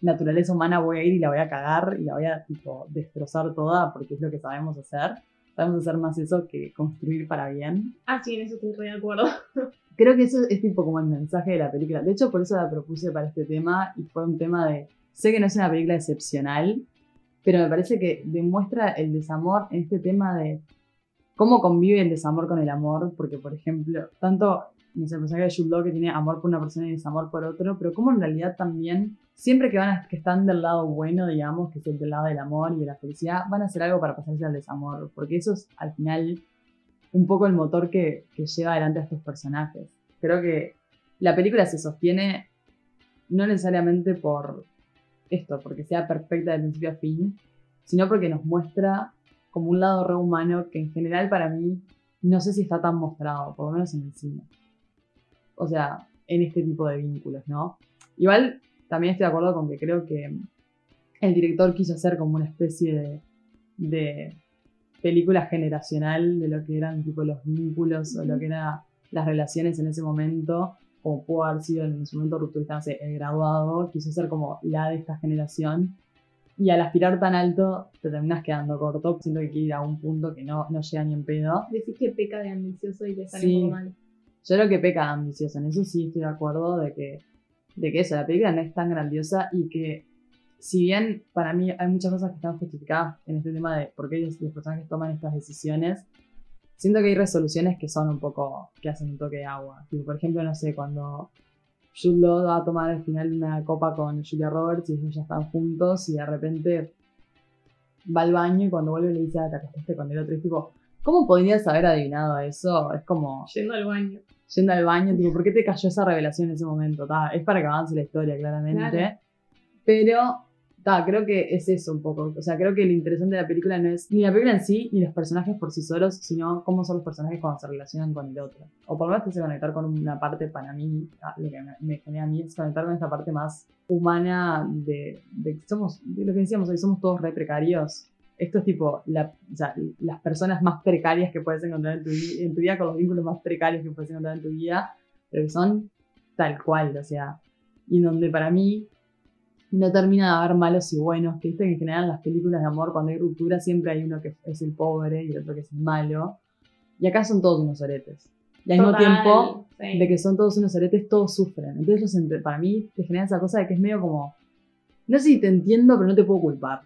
naturaleza humana voy a ir y la voy a cagar y la voy a, tipo, destrozar toda porque es lo que sabemos hacer. Sabemos hacer más eso que construir para bien. Ah, sí, en eso estoy re de acuerdo. Creo que eso es tipo como el mensaje de la película. De hecho, por eso la propuse para este tema y fue un tema de, sé que no es una película excepcional, pero me parece que demuestra el desamor en este tema de cómo convive el desamor con el amor, porque por ejemplo, tanto, no sé, el personaje de Jude que tiene amor por una persona y desamor por otro, pero cómo en realidad también, siempre que, van que están del lado bueno, digamos, que es el del lado del amor y de la felicidad, van a hacer algo para pasarse al desamor, porque eso es al final un poco el motor que, que lleva adelante a estos personajes. Creo que la película se sostiene no necesariamente por esto, porque sea perfecta de principio a fin, sino porque nos muestra como un lado re humano que en general para mí no sé si está tan mostrado, por lo menos en el cine. O sea, en este tipo de vínculos, ¿no? Igual también estoy de acuerdo con que creo que el director quiso hacer como una especie de, película generacional de lo que eran tipo los vínculos o lo que eran las relaciones en ese momento, como pudo haber sido en su momento rupturista, no sé, el graduado, quiso ser como la de esta generación y al aspirar tan alto te terminas quedando corto, siento que quiere ir a un punto que no, no llega ni en pedo. Decís que peca de ambicioso y le sale sí. mal. Yo creo que peca de ambicioso, en eso sí estoy de acuerdo de que, de que eso, la película no es tan grandiosa y que si bien para mí hay muchas cosas que están justificadas en este tema de por qué los personajes toman estas decisiones, siento que hay resoluciones que son un poco, que hacen un toque de agua. por ejemplo, no sé, cuando Jude Law va a tomar al final una copa con Julia Roberts y ellos ya están juntos y de repente va al baño y cuando vuelve le dice, ah, te acostaste con el otro. Y tipo, ¿cómo podrías haber adivinado eso? Es como... Yendo al baño. Yendo al baño, tipo, ¿por qué te cayó esa revelación en ese momento? es para que avance la historia, claramente. Pero creo que es eso un poco. O sea, creo que lo interesante de la película no es ni la película en sí, ni los personajes por sí solos, sino cómo son los personajes cuando se relacionan con el otro. O por lo menos que se conectar con una parte para mí, lo que me genera a mí es conectar con esta parte más humana de, de, somos, de lo que decíamos hoy, somos todos re precarios. Esto es tipo la, o sea, las personas más precarias que puedes encontrar en tu, en tu vida, con los vínculos más precarios que puedes encontrar en tu vida, pero que son tal cual, o sea, y donde para mí no termina de haber malos y buenos, que viste que en general en las películas de amor, cuando hay ruptura, siempre hay uno que es el pobre y el otro que es el malo. Y acá son todos unos aretes. Y al mismo tiempo, sí. de que son todos unos aretes, todos sufren. Entonces, los para mí, te genera esa cosa de que es medio como. No sé si te entiendo, pero no te puedo culpar.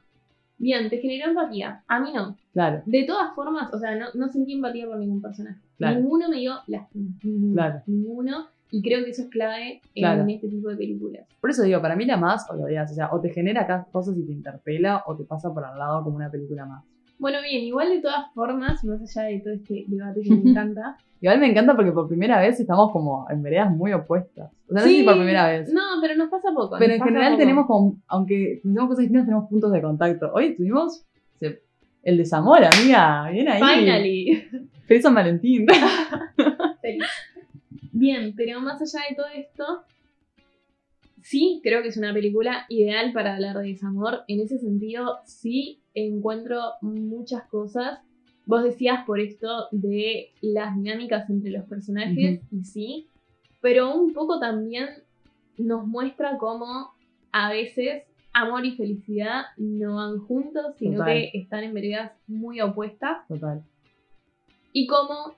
Bien, te generó empatía. A mí no. Claro, De todas formas, o sea, no, no sentí empatía por ningún personaje. Claro. Ninguno me dio lástima. Ninguno. Claro. Ninguno. Y creo que eso es clave en Claro. este tipo de películas. por eso digo, para mí la más o lo odias. O sea, o te genera acá cosas y te interpela, o te pasa por al lado como una película más. Bueno, bien, igual de todas formas, más allá de todo este debate que me encanta. Igual me encanta porque por primera vez estamos como en veredas muy opuestas. O sea, no sé si por primera vez. No, pero nos pasa poco. Pero en general poco. tenemos como, aunque tenemos cosas distintas, tenemos puntos de contacto. Hoy tuvimos el desamor, amiga. Bien ahí. Finally. Feliz San Valentín. Feliz. Bien, pero más allá de todo esto, sí creo que es una película ideal para hablar de desamor. En ese sentido, sí encuentro muchas cosas. Vos decías por esto de las dinámicas entre los personajes, y sí, pero un poco también nos muestra cómo a veces amor y felicidad no van juntos, sino Total. que están en veredas muy opuestas Total. y cómo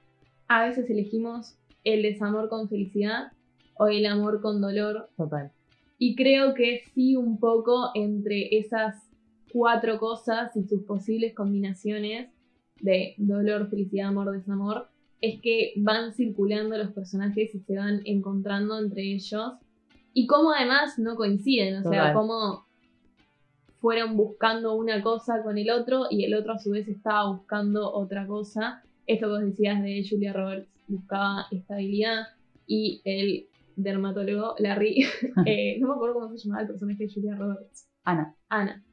a veces elegimos el desamor con felicidad o el amor con dolor. Total. Y creo que sí un poco entre esas cuatro cosas y sus posibles combinaciones de dolor, felicidad, amor, desamor, es que van circulando los personajes y se van encontrando entre ellos. Y cómo además no coinciden, o sea, cómo fueron buscando una cosa con el otro y el otro a su vez estaba buscando otra cosa. Esto que vos decías de Julia Roberts buscaba estabilidad y el dermatólogo Larry, eh, no me acuerdo cómo se llamaba el personaje de Julia Roberts, Ana. Ana.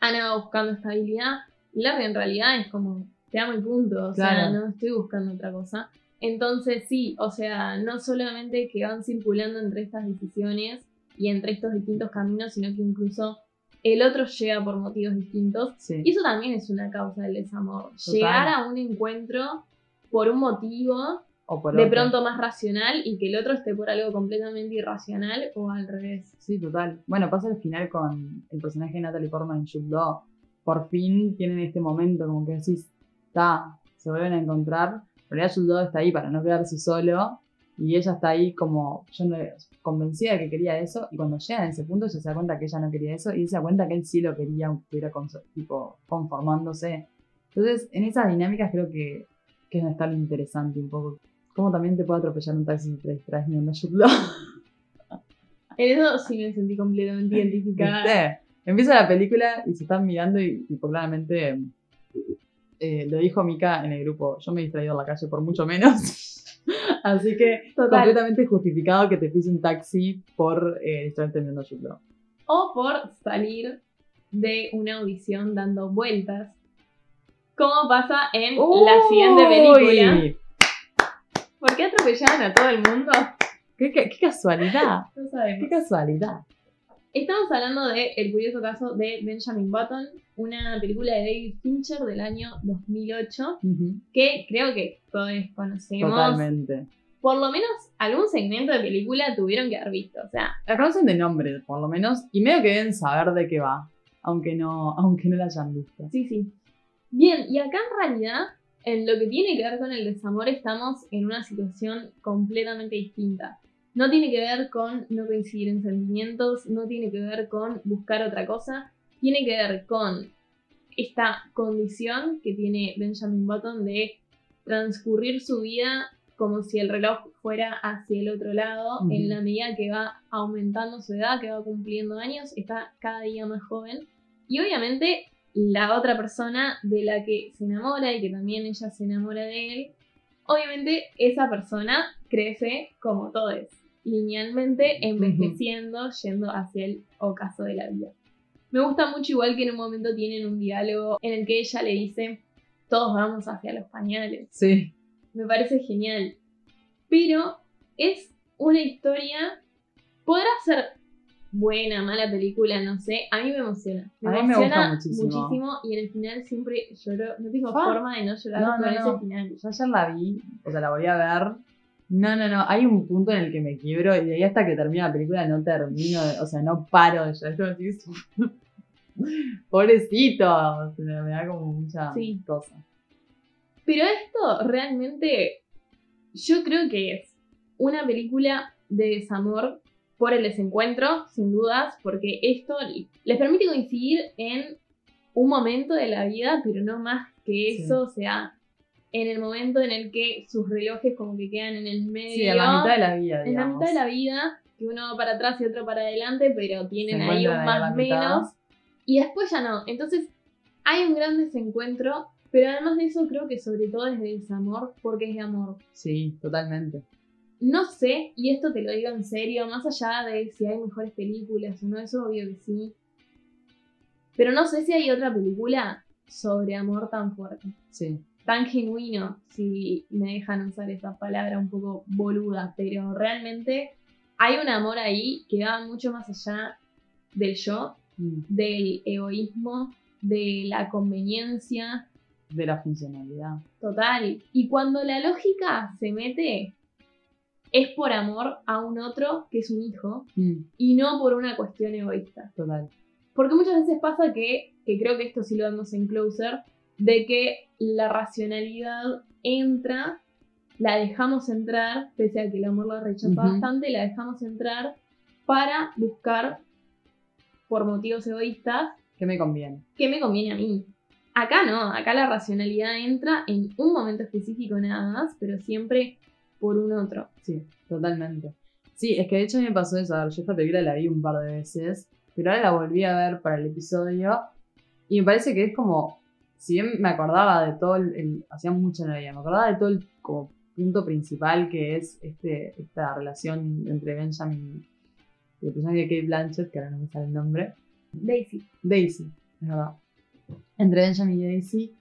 Ana va buscando estabilidad Larry en realidad es como, te amo y punto, o sea, no estoy buscando otra cosa. Entonces sí, o sea, no solamente que van circulando entre estas decisiones y entre estos distintos caminos, sino que incluso el otro llega por motivos distintos. Sí. Y eso también es una causa del desamor. Total. Llegar a un encuentro por un motivo O por de otro. pronto más racional y que el otro esté por algo completamente irracional o al revés. Sí, total. Bueno, pasa al final con el personaje de Natalie Portman en Jude Law. Por fin tienen este momento como que decís, está, se vuelven a encontrar. En realidad Jude Law está ahí para no quedarse solo. Y ella está ahí como, yo no, convencida de que quería eso. Y cuando llegan a ese punto, ella se da cuenta que ella no quería eso. Y se da cuenta que él sí lo quería, aunque estuviera con, tipo, conformándose. Entonces, en esas dinámicas creo que, que es donde está lo interesante un poco. Cómo también te puede atropellar un taxi si te distraes mirando a Jude Law. En eso sí me sentí completamente identificada. ¿Viste? Empieza la película y se están mirando y, tipo, claramente eh, lo dijo Mika en el grupo. Yo me he distraído en la calle por mucho menos. Así que Total. completamente justificado que te pise un taxi por eh, mirando a Jude Law. O por salir de una audición dando vueltas. Como pasa en la siguiente película. ¡Uy! ¿Por qué atropellaban a todo el mundo? ¡Qué, qué- qué casualidad! No sabemos. ¡Qué casualidad! Estamos hablando de El curioso caso de Benjamin Button, una película de David Fincher del año 2008, Ujú, que creo que todos conocemos. Totalmente. Por lo menos algún segmento de película tuvieron que haber visto. O sea, La conocen de nombre, por lo menos, y medio que deben saber de qué va, aunque no, aunque no la hayan visto. sí, sí. Bien, y acá en realidad, en lo que tiene que ver con el desamor, estamos en una situación completamente distinta. No tiene que ver con no coincidir en sentimientos, no tiene que ver con buscar otra cosa, tiene que ver con esta condición que tiene Benjamin Button de transcurrir su vida como si el reloj fuera hacia el otro lado, Ujú. en la medida que va aumentando su edad, que va cumpliendo años, está cada día más joven. Y obviamente la otra persona de la que se enamora y que también ella se enamora de él, obviamente esa persona crece como todos, linealmente envejeciendo, yendo hacia el ocaso de la vida. Me gusta mucho igual que en un momento tienen un diálogo en el que ella le dice, todos vamos hacia los pañales. Sí, Me parece genial. Pero es una historia. Podrá ser buena, mala película, no sé. A mí me emociona. Me A mí me emociona gusta muchísimo. y en el final siempre lloro. No tengo Ah. forma de no llorar No, con no, ese no. final. Yo ayer la vi, o sea, la volví a ver. No, no, no. Hay un punto en el que me quiebro y de ahí hasta que termina la película no termino, o sea, no paro de llorar. Pobrecito. Me da como mucha Sí. cosa. Pero esto realmente yo creo que es una película de desamor por el desencuentro, sin dudas, porque esto les permite coincidir en un momento de la vida, pero no más que Sí. eso, o sea, en el momento en el que sus relojes como que quedan en el medio. Sí, en la mitad de la vida, en la digamos. mitad de la vida, que uno va para atrás y otro para adelante, pero tienen Se ahí un más menos. Y después ya no. Entonces, hay un gran desencuentro, pero además de eso, creo que sobre todo es de desamor, porque es de amor. Sí, totalmente. No sé, y esto te lo digo en serio, más allá de si hay mejores películas o no, eso obvio que sí. Pero no sé si hay otra película sobre amor tan fuerte, Sí. tan genuino, si me dejan usar esa palabra un poco boluda, pero realmente hay un amor ahí que va mucho más allá del yo, Mm. del egoísmo, de la conveniencia De la funcionalidad. total. Y cuando la lógica se mete, es por amor a un otro que es un hijo Mm, y no por una cuestión egoísta. Total. Porque muchas veces pasa que, que creo que esto sí lo vemos en Closer, de que la racionalidad entra, la dejamos entrar, pese a que el amor la rechaza bastante, la dejamos entrar para buscar, por motivos egoístas, ¿Qué me conviene? qué me conviene a mí. Acá no, acá la racionalidad entra en un momento específico nada más, pero siempre por un otro. Sí, totalmente. Sí, es que de hecho a mí me pasó eso. A ver, yo esta película la vi un par de veces, pero ahora la volví a ver para el episodio y me parece que es como, si bien me acordaba de todo el, el- hacía mucho no me acordaba de todo el como punto principal que es este, esta relación entre Benjamin y el personaje de Kate Blanchett, que ahora no me sale el nombre, Daisy. Daisy, es verdad. Entre Benjamin y Daisy.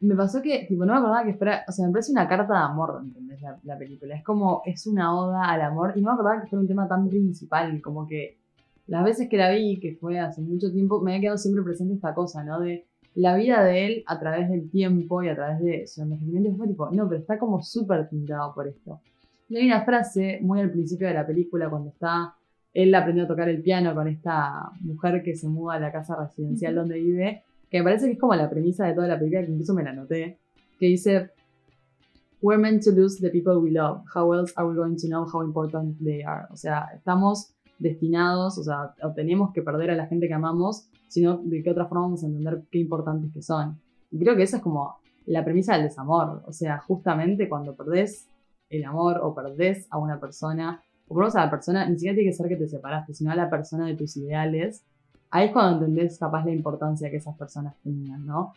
Me pasó que, tipo, no me acordaba que fuera, o sea, me parece una carta de amor, ¿entendés? La, la película. Es como, es una oda al amor y no me acordaba que fuera un tema tan principal, como que las veces que la vi, que fue hace mucho tiempo, me había quedado siempre presente esta cosa, ¿no? De la vida de él a través del tiempo y a través de su envejecimiento. Fue tipo, no, pero está como súper pintado por esto. Y hay una frase muy al principio de la película, cuando está él aprendió a tocar el piano con esta mujer que se muda a la casa residencial donde vive, que me parece que es como la premisa de toda la película, que incluso me la anoté, que dice, We're meant to lose the people we love. How else are we going to know how important they are? O sea, estamos destinados, o sea, o tenemos que perder a la gente que amamos, sino de qué otra forma vamos a entender qué importantes que son. Y creo que esa es como la premisa del desamor. O sea, justamente cuando perdés el amor o perdés a una persona, o menos a la persona, ni siquiera tiene que ser que te separaste, sino a la persona de tus ideales, ahí es cuando entendés capaz la importancia que esas personas tenían, ¿no?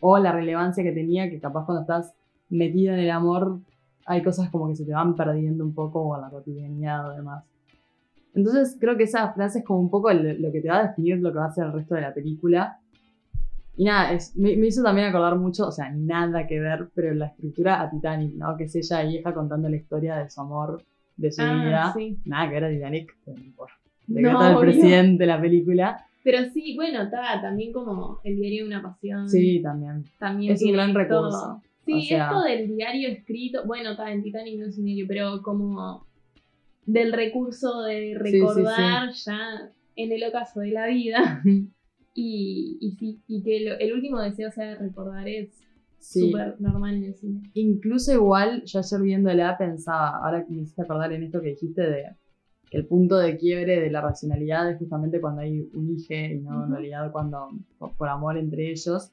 O la relevancia que tenía, que capaz cuando estás metido en el amor, hay cosas como que se te van perdiendo un poco o en la cotidianidad o demás. Entonces creo que esa frase es como un poco lo que te va a definir lo que va a ser el resto de la película. Y nada, es- me, me hizo también acordar mucho, o sea, nada que ver, pero la escritura a Titanic, ¿no? Que es ella vieja contando la historia de su amor, de su Ah, vida. sí. Nada que ver a Titanic, pero no. De No, que está el obvio. presidente de la película. Pero sí, bueno, está también como el diario de una pasión. Sí, también. también es un gran esto- recurso. Sí, O sea- esto del diario escrito, bueno, está en Titanic no es un diario, pero como del recurso de Sí, sí, recordar ya en el ocaso de la vida. Y, y sí, y que lo- el último deseo sea de recordar es súper normal en el cine. Incluso igual, yo ayer viéndola pensaba, ahora que me hiciste acordar en esto que dijiste de el punto de quiebre de la racionalidad es justamente cuando hay un hijo y no en realidad cuando por, por amor entre ellos.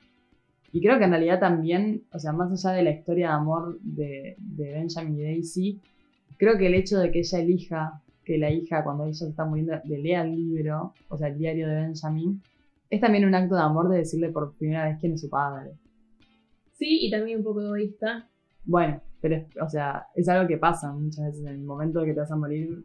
Y creo que en realidad también, o sea, más allá de la historia de amor de, de Benjamin y Daisy, creo que el hecho de que ella elija que la hija, cuando ella se está muriendo, le lea el libro, o sea, el diario de Benjamin, es también un acto de amor de decirle por primera vez quién es su padre. Sí, y también un poco egoísta. Bueno, pero, es- o sea, es algo que pasa muchas veces en el momento de que te vas a morir,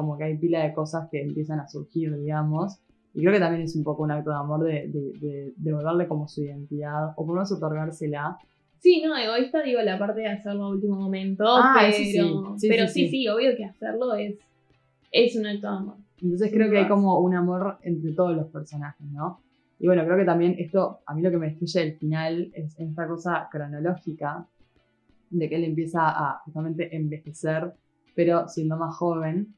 como que hay pila de cosas que empiezan a surgir, digamos. Y creo que también es un poco un acto de amor de, de, de devolverle como su identidad, o por lo menos otorgársela. Sí, no, egoísta digo la parte de hacerlo a último momento, Ah, pero, sí. Sí, pero sí, sí, sí. obvio que hacerlo es, es un acto de amor. Entonces creo que hay como un amor entre todos los personajes, ¿no? Y bueno, creo que también esto, a mí lo que me destruye el final es esta cosa cronológica, de que él empieza a justamente envejecer, pero siendo más joven,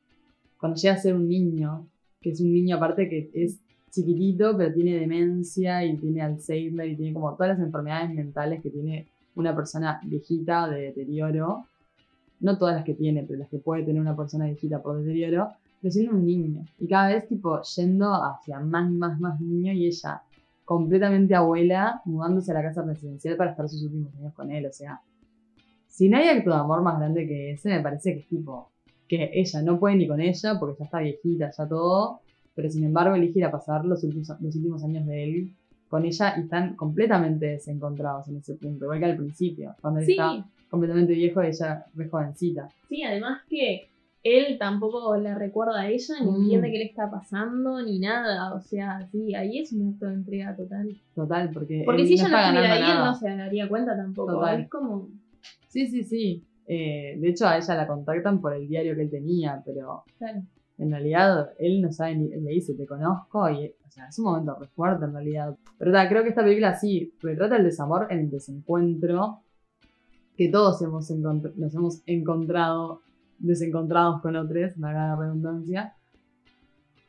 cuando llega a ser un niño, que es un niño aparte que es chiquitito, pero tiene demencia y tiene Alzheimer y tiene como todas las enfermedades mentales que tiene una persona viejita de deterioro. No todas las que tiene, pero las que puede tener una persona viejita por deterioro, pero siendo un niño. Y cada vez tipo yendo hacia más, más, más niño y ella completamente abuela, mudándose a la casa presidencial para estar sus últimos años con él. O sea, si no hay acto de amor más grande que ese, me parece que es tipo que ella no puede ni con ella porque ya está viejita, ya todo, pero sin embargo elige ir a pasar los últimos, los últimos años de él con ella y están completamente desencontrados en ese punto, igual que al principio, cuando él Sí. está completamente viejo y ella re jovencita. Sí, además que él tampoco le recuerda a ella, ni Mm. entiende qué le está pasando, ni nada. O sea, sí, ahí es un acto de entrega total. Total, porque. Porque si ella no estuviera ahí, él no se daría cuenta tampoco. Total. Es como. Sí, sí, sí. Eh, de hecho, a ella la contactan por el diario que él tenía, pero Claro. en realidad él no sabe ni. Le dice, te conozco, y. O sea, es un momento re fuerte en realidad. Pero ta, creo que esta película sí retrata el desamor en el desencuentro que todos hemos nos hemos encontrado desencontrados con otros, me haga la redundancia.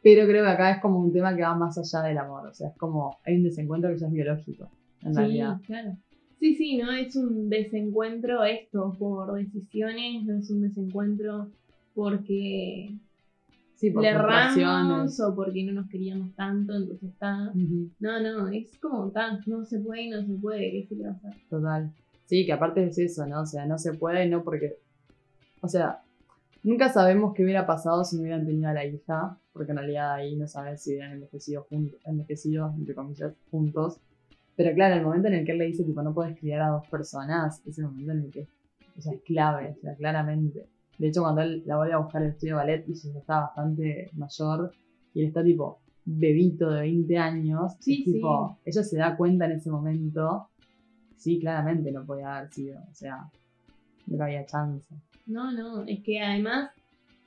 Pero creo que acá es como un tema que va más allá del amor. O sea, es como. Hay un desencuentro que ya es biológico, en Sí, realidad. claro. Sí, sí, no es un desencuentro esto por decisiones, no es un desencuentro porque Sí, por le erramos o porque no nos queríamos tanto, entonces está. No, no, es como tan, no se puede y no se puede, ¿qué se le va a hacer? Total. Sí, que aparte es eso, ¿no? O sea, no se puede, no porque. O sea, nunca sabemos qué hubiera pasado si no hubieran tenido a la hija, porque en realidad ahí no sabes si hubieran envejecido juntos, envejecido, entre comillas, juntos. Pero claro, el momento en el que él le dice, tipo, no puedes criar a dos personas, es el momento en el que. O sea, es clave, o sea, claramente. De hecho, cuando él la vuelve a buscar al estudio de ballet, y ya está bastante mayor, y él está tipo bebito de 20 años, Sí, es tipo, ella se da cuenta en ese momento sí, claramente no podía haber sido. O sea, no había chance. No, no, es que además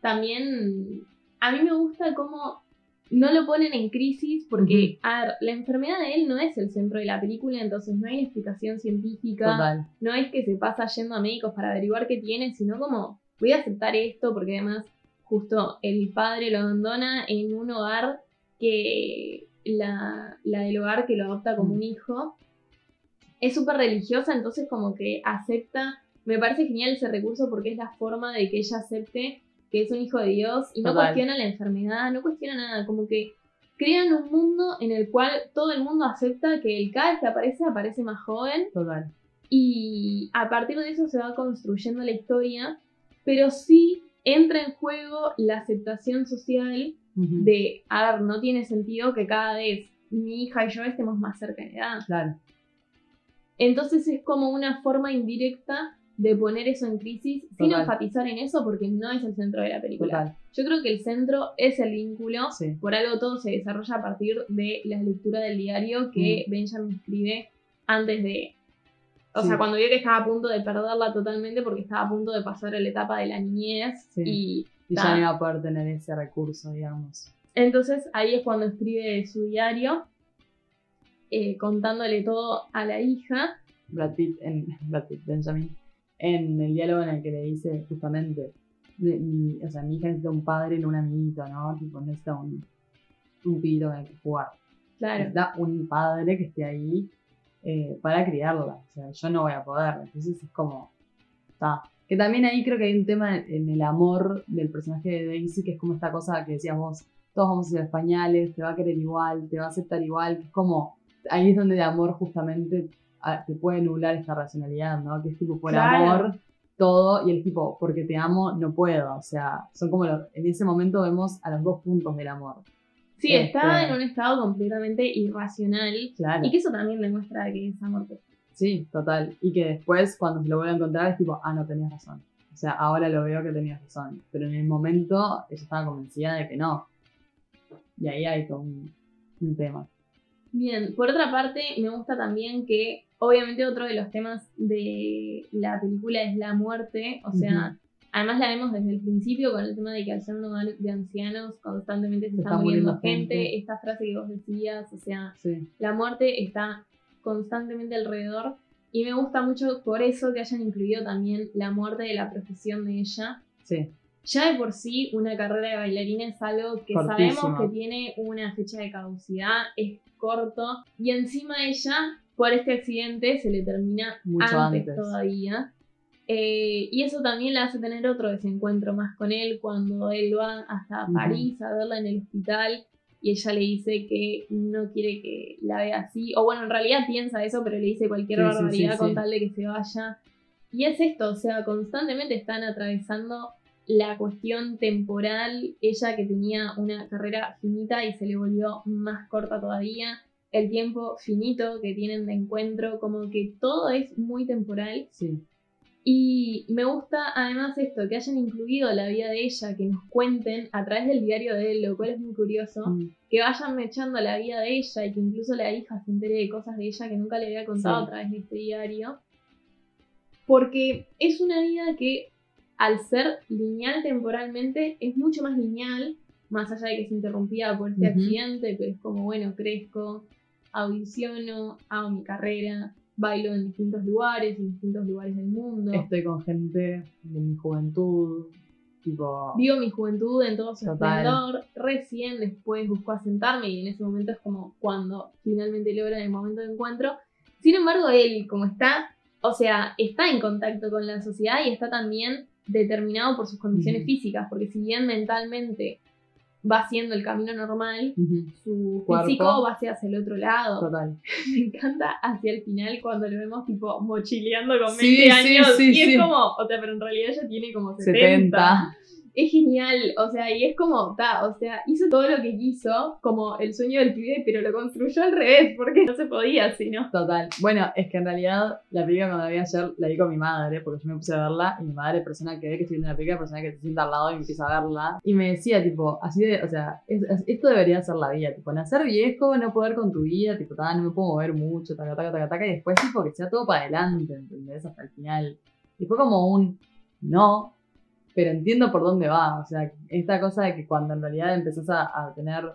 también a mí me gusta cómo no lo ponen en crisis porque, a ver, la enfermedad de él no es el centro de la película, entonces no hay explicación científica, Total. no es que se pasa yendo a médicos para averiguar qué tiene, sino como voy a aceptar esto porque además justo el padre lo abandona en un hogar que la, la del hogar que lo adopta como Mm. un hijo es súper religiosa, entonces como que acepta, me parece genial ese recurso porque es la forma de que ella acepte que es un hijo de Dios y no Total. cuestiona la enfermedad, no cuestiona nada, como que crean un mundo en el cual todo el mundo acepta que el cada vez que aparece aparece más joven Total. y a partir de eso se va construyendo la historia, pero sí entra en juego la aceptación social de, a ver, no tiene sentido que cada vez mi hija y yo estemos más cerca de edad. Claro. Entonces es como una forma indirecta de poner eso en crisis sin enfatizar en eso porque no es el centro de la película. Total. Yo creo que el centro es el vínculo. Sí. Por algo todo se desarrolla a partir de la lectura del diario que Mm. Benjamin escribe antes de... O Sí. sea, cuando vio que estaba a punto de perderla totalmente porque estaba a punto de pasar a la etapa de la niñez Sí. y Y ya no iba a poder tener ese recurso, digamos. entonces ahí es cuando escribe su diario eh, contándole todo a la hija. Brad Pitt, en, Brad Pitt, Benjamin, en el diálogo en el que le dice justamente, mi, mi- o sea, mi hija necesita un padre, no un amiguito, ¿no? Tipo, necesita un, un pibito con el que jugar. Claro, Necesita un padre que esté ahí eh, para criarla. O sea, yo no voy a poder. Entonces es como. Está. Que también ahí creo que hay un tema en, el amor del personaje de Daisy, que es como esta cosa que decías vos, todos vamos a ser españoles, te va a querer igual, te va a aceptar igual, que es como, ahí es donde de amor justamente ah, te puede nublar esta racionalidad, ¿no? Que es tipo, por Claro. amor, todo, y el tipo, porque te amo, no puedo. O sea, son como, los- en ese momento vemos a los dos puntos del amor. sí, está este- en un estado completamente irracional Claro. y que eso también demuestra que es amor. Sí, total. Y que después, cuando se lo vuelve a encontrar, es tipo, ah, no tenías razón. O sea, ahora lo veo que tenías razón. Pero en el momento, ella estaba convencida de que no. Y ahí hay todo un, un tema. Bien, por otra parte, me gusta también que, obviamente, otro de los temas de la película es la muerte. O sea, además la vemos desde el principio con el tema de que al ser un hogar de ancianos constantemente se, Se está, está muriendo, gente. gente. Esta frase que vos decías, o sea, Sí, la muerte está constantemente alrededor. Y me gusta mucho por eso que hayan incluido también la muerte de la profesión de ella. Sí. Ya de por sí, una carrera de bailarina es algo que sabemos que tiene una fecha de caducidad, es corto. Y encima ella, por este accidente, se le termina Mucho antes, antes. todavía. Eh, y eso también le hace tener otro desencuentro más con él cuando él va hasta. París a verla en el hospital y ella le dice que no quiere que la vea así. O bueno, en realidad piensa eso, pero le dice cualquier Sí, sí, sí, barbaridad con tal de que se vaya. Y es esto, o sea, constantemente están atravesando la cuestión temporal, ella que tenía una carrera finita y se le volvió más corta todavía, el tiempo finito que tienen de encuentro, como que todo es muy temporal. Sí. Y me gusta además esto, que hayan incluido la vida de ella, que nos cuenten a través del diario de él, lo cual es muy curioso, Mm. que vayan mechando la vida de ella y que incluso la hija se entere de cosas de ella que nunca le había contado Sí. a través de este diario. Porque es una vida que al ser lineal temporalmente es mucho más lineal, más allá de que se interrumpía por este Ujú. accidente, pero es como, bueno, crezco, audiciono, hago mi carrera, bailo en distintos lugares, en distintos lugares del mundo. Estoy con gente de mi juventud. Tipo. Vivo mi juventud en todo su esplendor. Recién después buscó asentarme y en ese momento es como cuando finalmente logran el momento de encuentro. Sin embargo, él, como está, o sea, está en contacto con la sociedad y está también determinado por sus condiciones Ujú. físicas, porque si bien mentalmente va haciendo el camino normal, su Cuerpo. físico va hacia el otro lado. Total. Me encanta hacia el final cuando lo vemos tipo mochileando con 20 Sí, sí, años sí, y sí. es como, o sea, pero en realidad ella tiene como 70. 70. Es genial, o sea, y es como, ta, o sea, hizo todo lo que quiso, como el sueño del pibe, pero lo construyó al revés, porque no se podía, si no. Total. Bueno, es que en realidad la película cuando la vi ayer la vi con mi madre, porque yo me puse a verla y mi madre, persona que ve que estoy viendo la película, persona que se sienta al lado y empieza a verla. Y me decía, tipo, así de, o sea, es- es- esto debería ser la vida, tipo, nacer viejo, no poder con tu vida, tipo, ta, no me puedo mover mucho, taca, taca, taca, taca, y después, tipo, que sea todo para adelante, ¿entendés? Hasta el final. Y fue como un no, pero entiendo por dónde va. O sea, esta cosa de que cuando en realidad empezás a, a tener,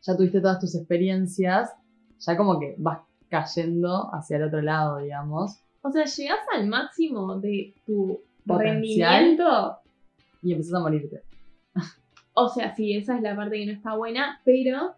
ya tuviste todas tus experiencias, ya como que vas cayendo hacia el otro lado, digamos, O sea, llegás al máximo de tu Potencial. rendimiento. y empezás a morirte. O sea, sí, esa es la parte que no está buena, pero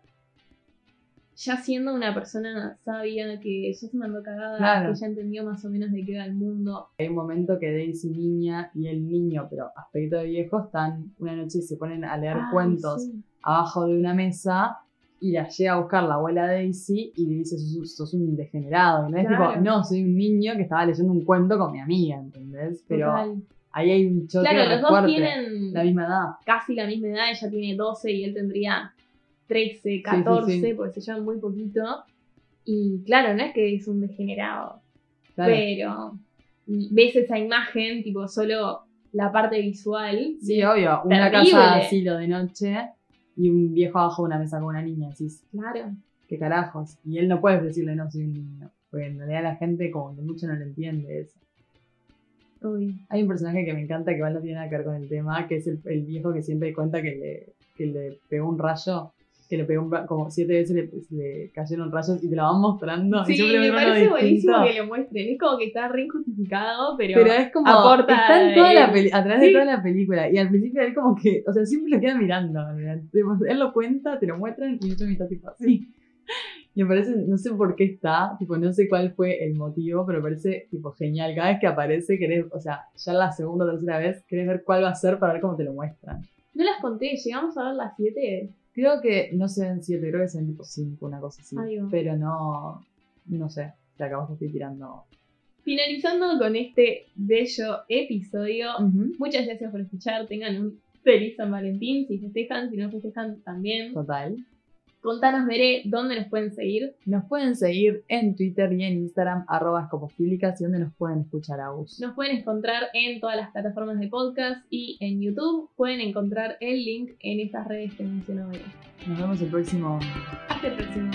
ya siendo una persona sabia que ya se mandó cagada, Claro. que ya entendió más o menos de qué va el mundo. Hay un momento que Daisy niña y el niño, pero aspecto de viejo, están una noche y se ponen a leer cuentos sí. abajo de una mesa y la llega a buscar la abuela Daisy y le dice, sos, sos un degenerado. Es Claro. tipo, no, soy un niño que estaba leyendo un cuento con mi amiga, ¿entendés? Pero Total. ahí hay un choque Claro, los dos fuerte. tienen la misma edad. casi la misma edad, ella tiene 12 y él tendría 13, 14, sí. porque se llevan muy poquito. Y claro, no es que es un degenerado, Claro. pero ves esa imagen, tipo solo la parte visual. Sí, obvio. Una casa asilo de noche y un viejo abajo de una mesa con una niña. Decís, Claro. qué carajos. Y él no puede decirle, no, soy un niño. Porque en realidad la gente como que mucho no lo entiende eso. Uy. Hay un personaje que me encanta que igual no tiene nada que ver con el tema, que es el, el viejo que siempre cuenta que le, que le pegó un rayo, que le pegó un, como siete veces le, le cayeron rayos y te lo van mostrando. y Sí, siempre me parece buenísimo distinto. que lo muestren. Es como que está re injustificado, pero, Pero es como, aporta está en toda la él. peli- a través Sí. de toda la película. Y al principio él como que, o sea, siempre lo queda mirando. Él lo cuenta, te lo muestran y yo está tipo así. Y me parece, no sé por qué está, tipo, no sé cuál fue el motivo, pero me parece, tipo, genial. Cada vez que aparece, querés, o sea, ya la segunda o tercera vez, querés ver cuál va a ser para ver cómo te lo muestran. No las conté, llegamos a ver las 7. Creo que no se ven siete, creo que se ven tipo cinco, una cosa así. Pero no, no sé, si acabas estoy tirando. Finalizando con este bello episodio, muchas gracias por escuchar. Tengan un feliz San Valentín. Si festejan, si no festejan, también. Total. Contanos, Veré, dónde nos pueden seguir. Nos pueden seguir en Twitter y en Instagram, arroba escopofílicas, y donde nos pueden escuchar a vos. Nos pueden encontrar en todas las plataformas de podcast y en YouTube. Pueden encontrar el link en estas redes que mencionó Veré. Nos vemos el próximo Hasta el próximo.